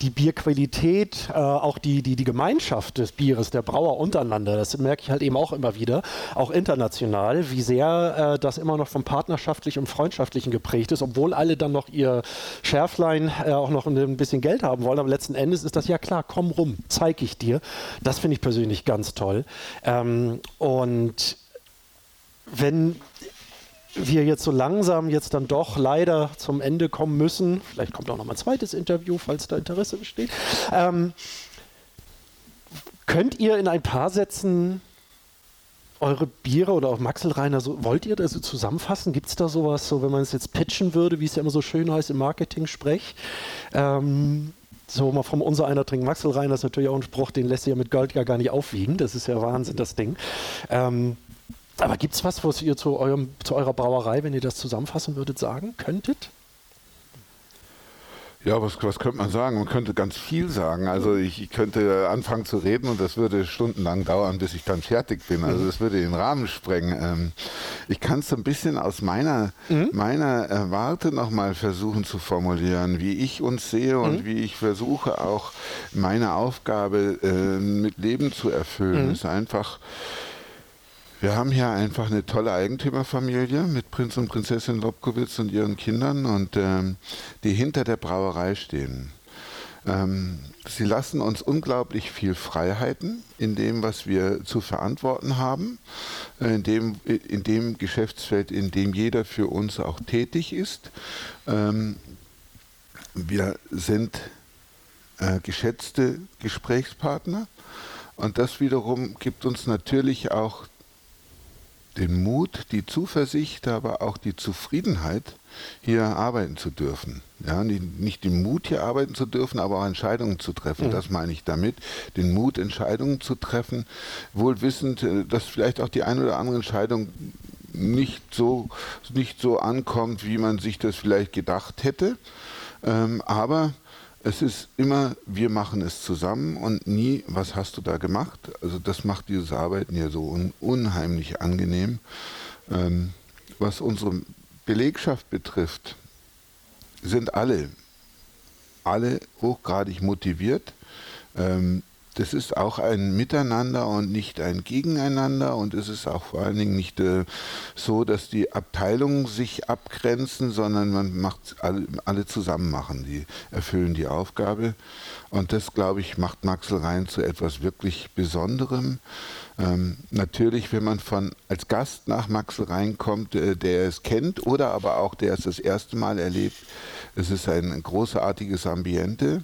die Bierqualität, äh, auch die, die, die Gemeinschaft des Bieres, der Brauer untereinander, das merke ich halt eben auch immer wieder, auch international, wie sehr äh, das immer noch vom partnerschaftlichen und freundschaftlichen geprägt ist, obwohl alle dann noch ihr Schärflein äh, auch noch ein bisschen Geld haben wollen. Aber letzten Endes ist das ja klar, komm rum, zeige ich dir. Das finde ich persönlich ganz toll. Ähm, und wenn wir jetzt so langsam jetzt dann doch leider zum Ende kommen müssen. Vielleicht kommt auch noch mal ein zweites Interview, falls da Interesse besteht. Ähm, könnt ihr in ein paar Sätzen eure Biere oder auch Maxelreiner, so, wollt ihr das so zusammenfassen? Gibt es da sowas, so wenn man es jetzt pitchen würde, wie es ja immer so schön heißt im Marketing-Sprech? Ähm, so mal vom unser einer trinkt Maxelreiner ist natürlich auch ein Spruch, den lässt sich ja mit Gold ja gar nicht aufwiegen. Das ist ja Wahnsinn, das Ding. Ähm, aber gibt es was, was ihr zu, eurem, zu eurer Brauerei, wenn ihr das zusammenfassen würdet, sagen könntet? Ja, was, was könnte man sagen? Man könnte ganz viel sagen. Also ich, ich, könnte anfangen zu reden und das würde stundenlang dauern, bis ich dann fertig bin. Also mhm. das würde den Rahmen sprengen. Ähm, ich kann es so ein bisschen aus meiner, mhm. meiner Warte nochmal versuchen zu formulieren, wie ich uns sehe und mhm. wie ich versuche auch meine Aufgabe äh, mit Leben zu erfüllen. Mhm. Ist einfach wir haben hier einfach eine tolle Eigentümerfamilie mit Prinz und Prinzessin Lobkowitz und ihren Kindern und ähm, die hinter der Brauerei stehen. Ähm, sie lassen uns unglaublich viel Freiheiten in dem, was wir zu verantworten haben, äh, in, dem, in dem Geschäftsfeld, in dem jeder für uns auch tätig ist. Ähm, wir sind äh, geschätzte Gesprächspartner und das wiederum gibt uns natürlich auch den Mut, die Zuversicht, aber auch die Zufriedenheit, hier arbeiten zu dürfen. Ja, nicht den Mut, hier arbeiten zu dürfen, aber auch Entscheidungen zu treffen. Mhm. Das meine ich damit. Den Mut, Entscheidungen zu treffen, wohl wissend, äh, dass vielleicht auch die eine oder andere Entscheidung nicht so, nicht so ankommt, wie man sich das vielleicht gedacht hätte. Ähm, aber es ist immer, wir machen es zusammen und nie, was hast du da gemacht? Also das macht dieses Arbeiten ja so un unheimlich angenehm. Ähm, was unsere Belegschaft betrifft, sind alle, alle hochgradig motiviert. Ähm, das ist auch ein Miteinander und nicht ein Gegeneinander. Und es ist auch vor allen Dingen nicht äh, so, dass die Abteilungen sich abgrenzen, sondern man macht alle, alle zusammen machen, die erfüllen die Aufgabe. Und das glaube ich macht Maxel Rhein zu etwas wirklich Besonderem. Ähm, natürlich, wenn man von als Gast nach Maxel reinkommt, äh, der es kennt oder aber auch der es das erste Mal erlebt, es ist ein großartiges Ambiente,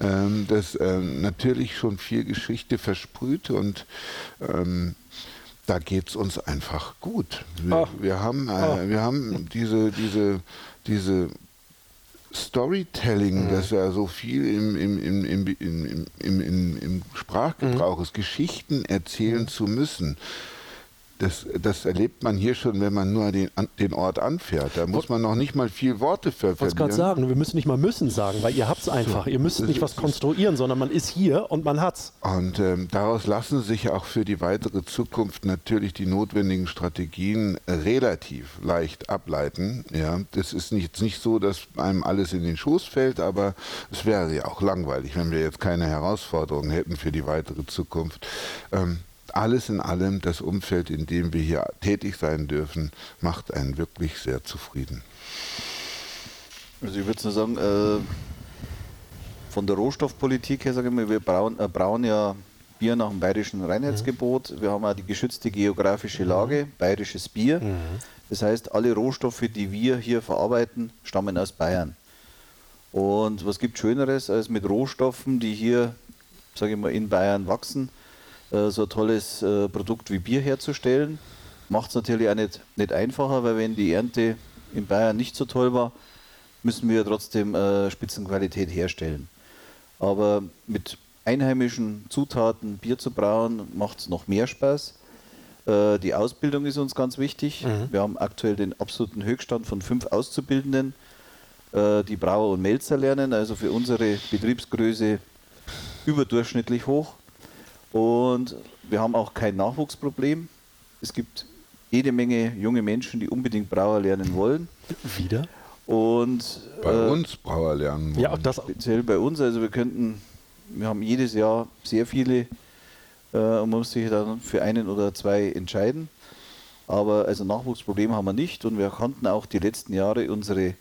ähm, das äh, natürlich schon viel Geschichte versprüht und ähm, da geht es uns einfach gut. Wir, oh. wir haben, äh, oh. wir haben diese, diese, diese Storytelling, mhm. das ja so viel im, im, im, im, im, im, im, im Sprachgebrauch mhm. ist, Geschichten erzählen mhm. zu müssen. Das, das, erlebt man hier schon, wenn man nur den, den Ort anfährt. Da muss man noch nicht mal viel Worte verwenden. Ich wollte gerade sagen, wir müssen nicht mal müssen sagen, weil ihr habt es einfach. So, ihr müsst nicht was konstruieren, sondern man ist hier und man hat's. Und ähm, daraus lassen sich auch für die weitere Zukunft natürlich die notwendigen Strategien relativ leicht ableiten. Ja, das ist nicht, nicht so, dass einem alles in den Schoß fällt, aber es wäre ja auch langweilig, wenn wir jetzt keine Herausforderungen hätten für die weitere Zukunft. Ähm, alles in allem, das Umfeld, in dem wir hier tätig sein dürfen, macht einen wirklich sehr zufrieden. Also ich würde nur sagen, äh, von der Rohstoffpolitik her, sage ich mal, wir brauen, äh, brauen ja Bier nach dem bayerischen Reinheitsgebot. Mhm. Wir haben auch die geschützte geografische Lage, mhm. bayerisches Bier. Mhm. Das heißt, alle Rohstoffe, die wir hier verarbeiten, stammen aus Bayern. Und was gibt Schöneres, als mit Rohstoffen, die hier, sage ich mal, in Bayern wachsen, äh, so ein tolles äh, Produkt wie Bier herzustellen. Macht es natürlich auch nicht, nicht einfacher, weil wenn die Ernte in Bayern nicht so toll war, müssen wir trotzdem äh, Spitzenqualität herstellen. Aber mit einheimischen Zutaten Bier zu brauen, macht es noch mehr Spaß. Äh, die Ausbildung ist uns ganz wichtig. Mhm. Wir haben aktuell den absoluten Höchststand von fünf Auszubildenden, äh, die Brauer und Melzer lernen, also für unsere Betriebsgröße überdurchschnittlich hoch. Und wir haben auch kein Nachwuchsproblem. Es gibt jede Menge junge Menschen, die unbedingt Brauer lernen wollen. Wieder? Und bei äh, uns Brauer lernen wollen. Ja, das speziell bei uns. Also wir könnten, wir haben jedes Jahr sehr viele äh, und man muss sich dann für einen oder zwei entscheiden. Aber also Nachwuchsproblem haben wir nicht und wir konnten auch die letzten Jahre unsere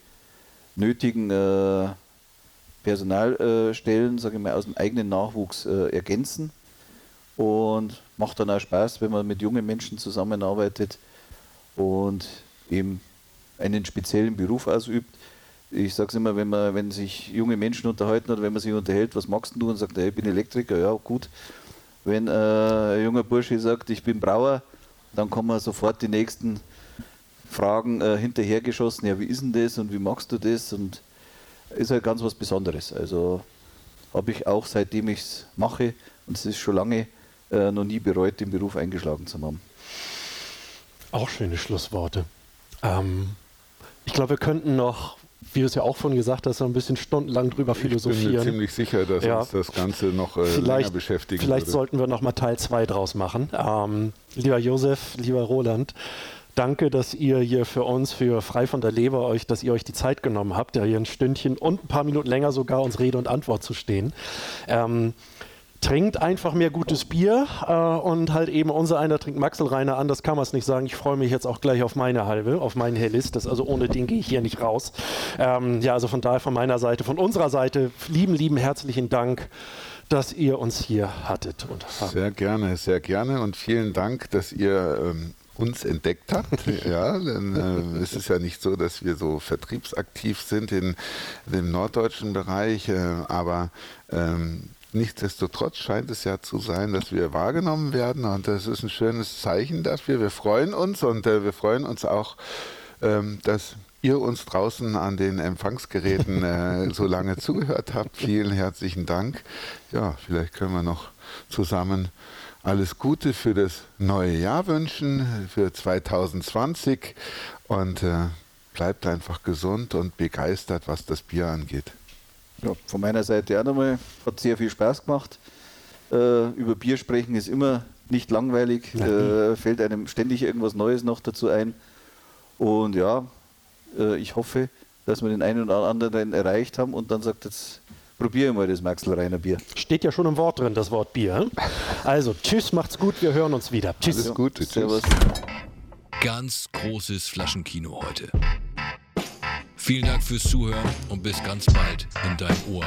nötigen äh, Personalstellen, sage ich mal, aus dem eigenen Nachwuchs äh, ergänzen. Und macht dann auch Spaß, wenn man mit jungen Menschen zusammenarbeitet und eben einen speziellen Beruf ausübt. Ich sage es immer, wenn, man, wenn sich junge Menschen unterhalten oder wenn man sich unterhält, was magst du? Und sagt, hey, ich bin Elektriker, ja gut. Wenn äh, ein junger Bursche sagt, ich bin Brauer, dann kommen sofort die nächsten Fragen äh, hinterhergeschossen. Ja, wie ist denn das und wie magst du das? Und ist halt ganz was Besonderes. Also habe ich auch seitdem ich es mache, und es ist schon lange, äh, noch nie bereut, den Beruf eingeschlagen zu haben. Auch schöne Schlussworte. Ähm, ich glaube, wir könnten noch, wie du es ja auch vorhin gesagt hast, ein bisschen stundenlang drüber philosophieren. Ich bin mir ziemlich sicher, dass ja. uns das Ganze noch äh, länger beschäftigen Vielleicht würde. sollten wir noch mal Teil 2 draus machen. Ähm, lieber Josef, lieber Roland, danke, dass ihr hier für uns, für Frei von der Leber, euch, dass ihr euch die Zeit genommen habt, ja hier ein Stündchen und ein paar Minuten länger sogar uns Rede und Antwort zu stehen. Ähm, trinkt einfach mehr gutes Bier äh, und halt eben unser einer trinkt Maxelreiner an, das kann man es nicht sagen. Ich freue mich jetzt auch gleich auf meine halbe, auf meinen Helles. Das, also ohne den gehe ich hier nicht raus. Ähm, ja, also von daher von meiner Seite, von unserer Seite, lieben, lieben herzlichen Dank dass ihr uns hier hattet. Und sehr gerne, sehr gerne und vielen Dank, dass ihr ähm, uns entdeckt habt. <laughs> ja, denn äh, es ist ja nicht so, dass wir so vertriebsaktiv sind in, in dem norddeutschen Bereich, äh, aber ähm, nichtsdestotrotz scheint es ja zu sein, dass wir wahrgenommen werden und das ist ein schönes Zeichen dafür. Wir freuen uns und äh, wir freuen uns auch, ähm, dass ihr uns draußen an den Empfangsgeräten äh, <laughs> so lange zugehört habt. Vielen herzlichen Dank. Ja, vielleicht können wir noch zusammen alles Gute für das neue Jahr wünschen, für 2020 und äh, bleibt einfach gesund und begeistert, was das Bier angeht. Ja, von meiner Seite auch nochmal, hat sehr viel Spaß gemacht. Äh, über Bier sprechen ist immer nicht langweilig, äh, fällt einem ständig irgendwas Neues noch dazu ein. Und ja, äh, ich hoffe, dass wir den einen oder anderen erreicht haben und dann sagt jetzt, probiere ich mal das Maxel Reiner Bier. Steht ja schon im Wort drin, das Wort Bier. Also, tschüss, macht's gut, wir hören uns wieder. Tschüss. Alles Gute, Servus. Ganz großes Flaschenkino heute. Vielen Dank fürs Zuhören und bis ganz bald in dein Ohr.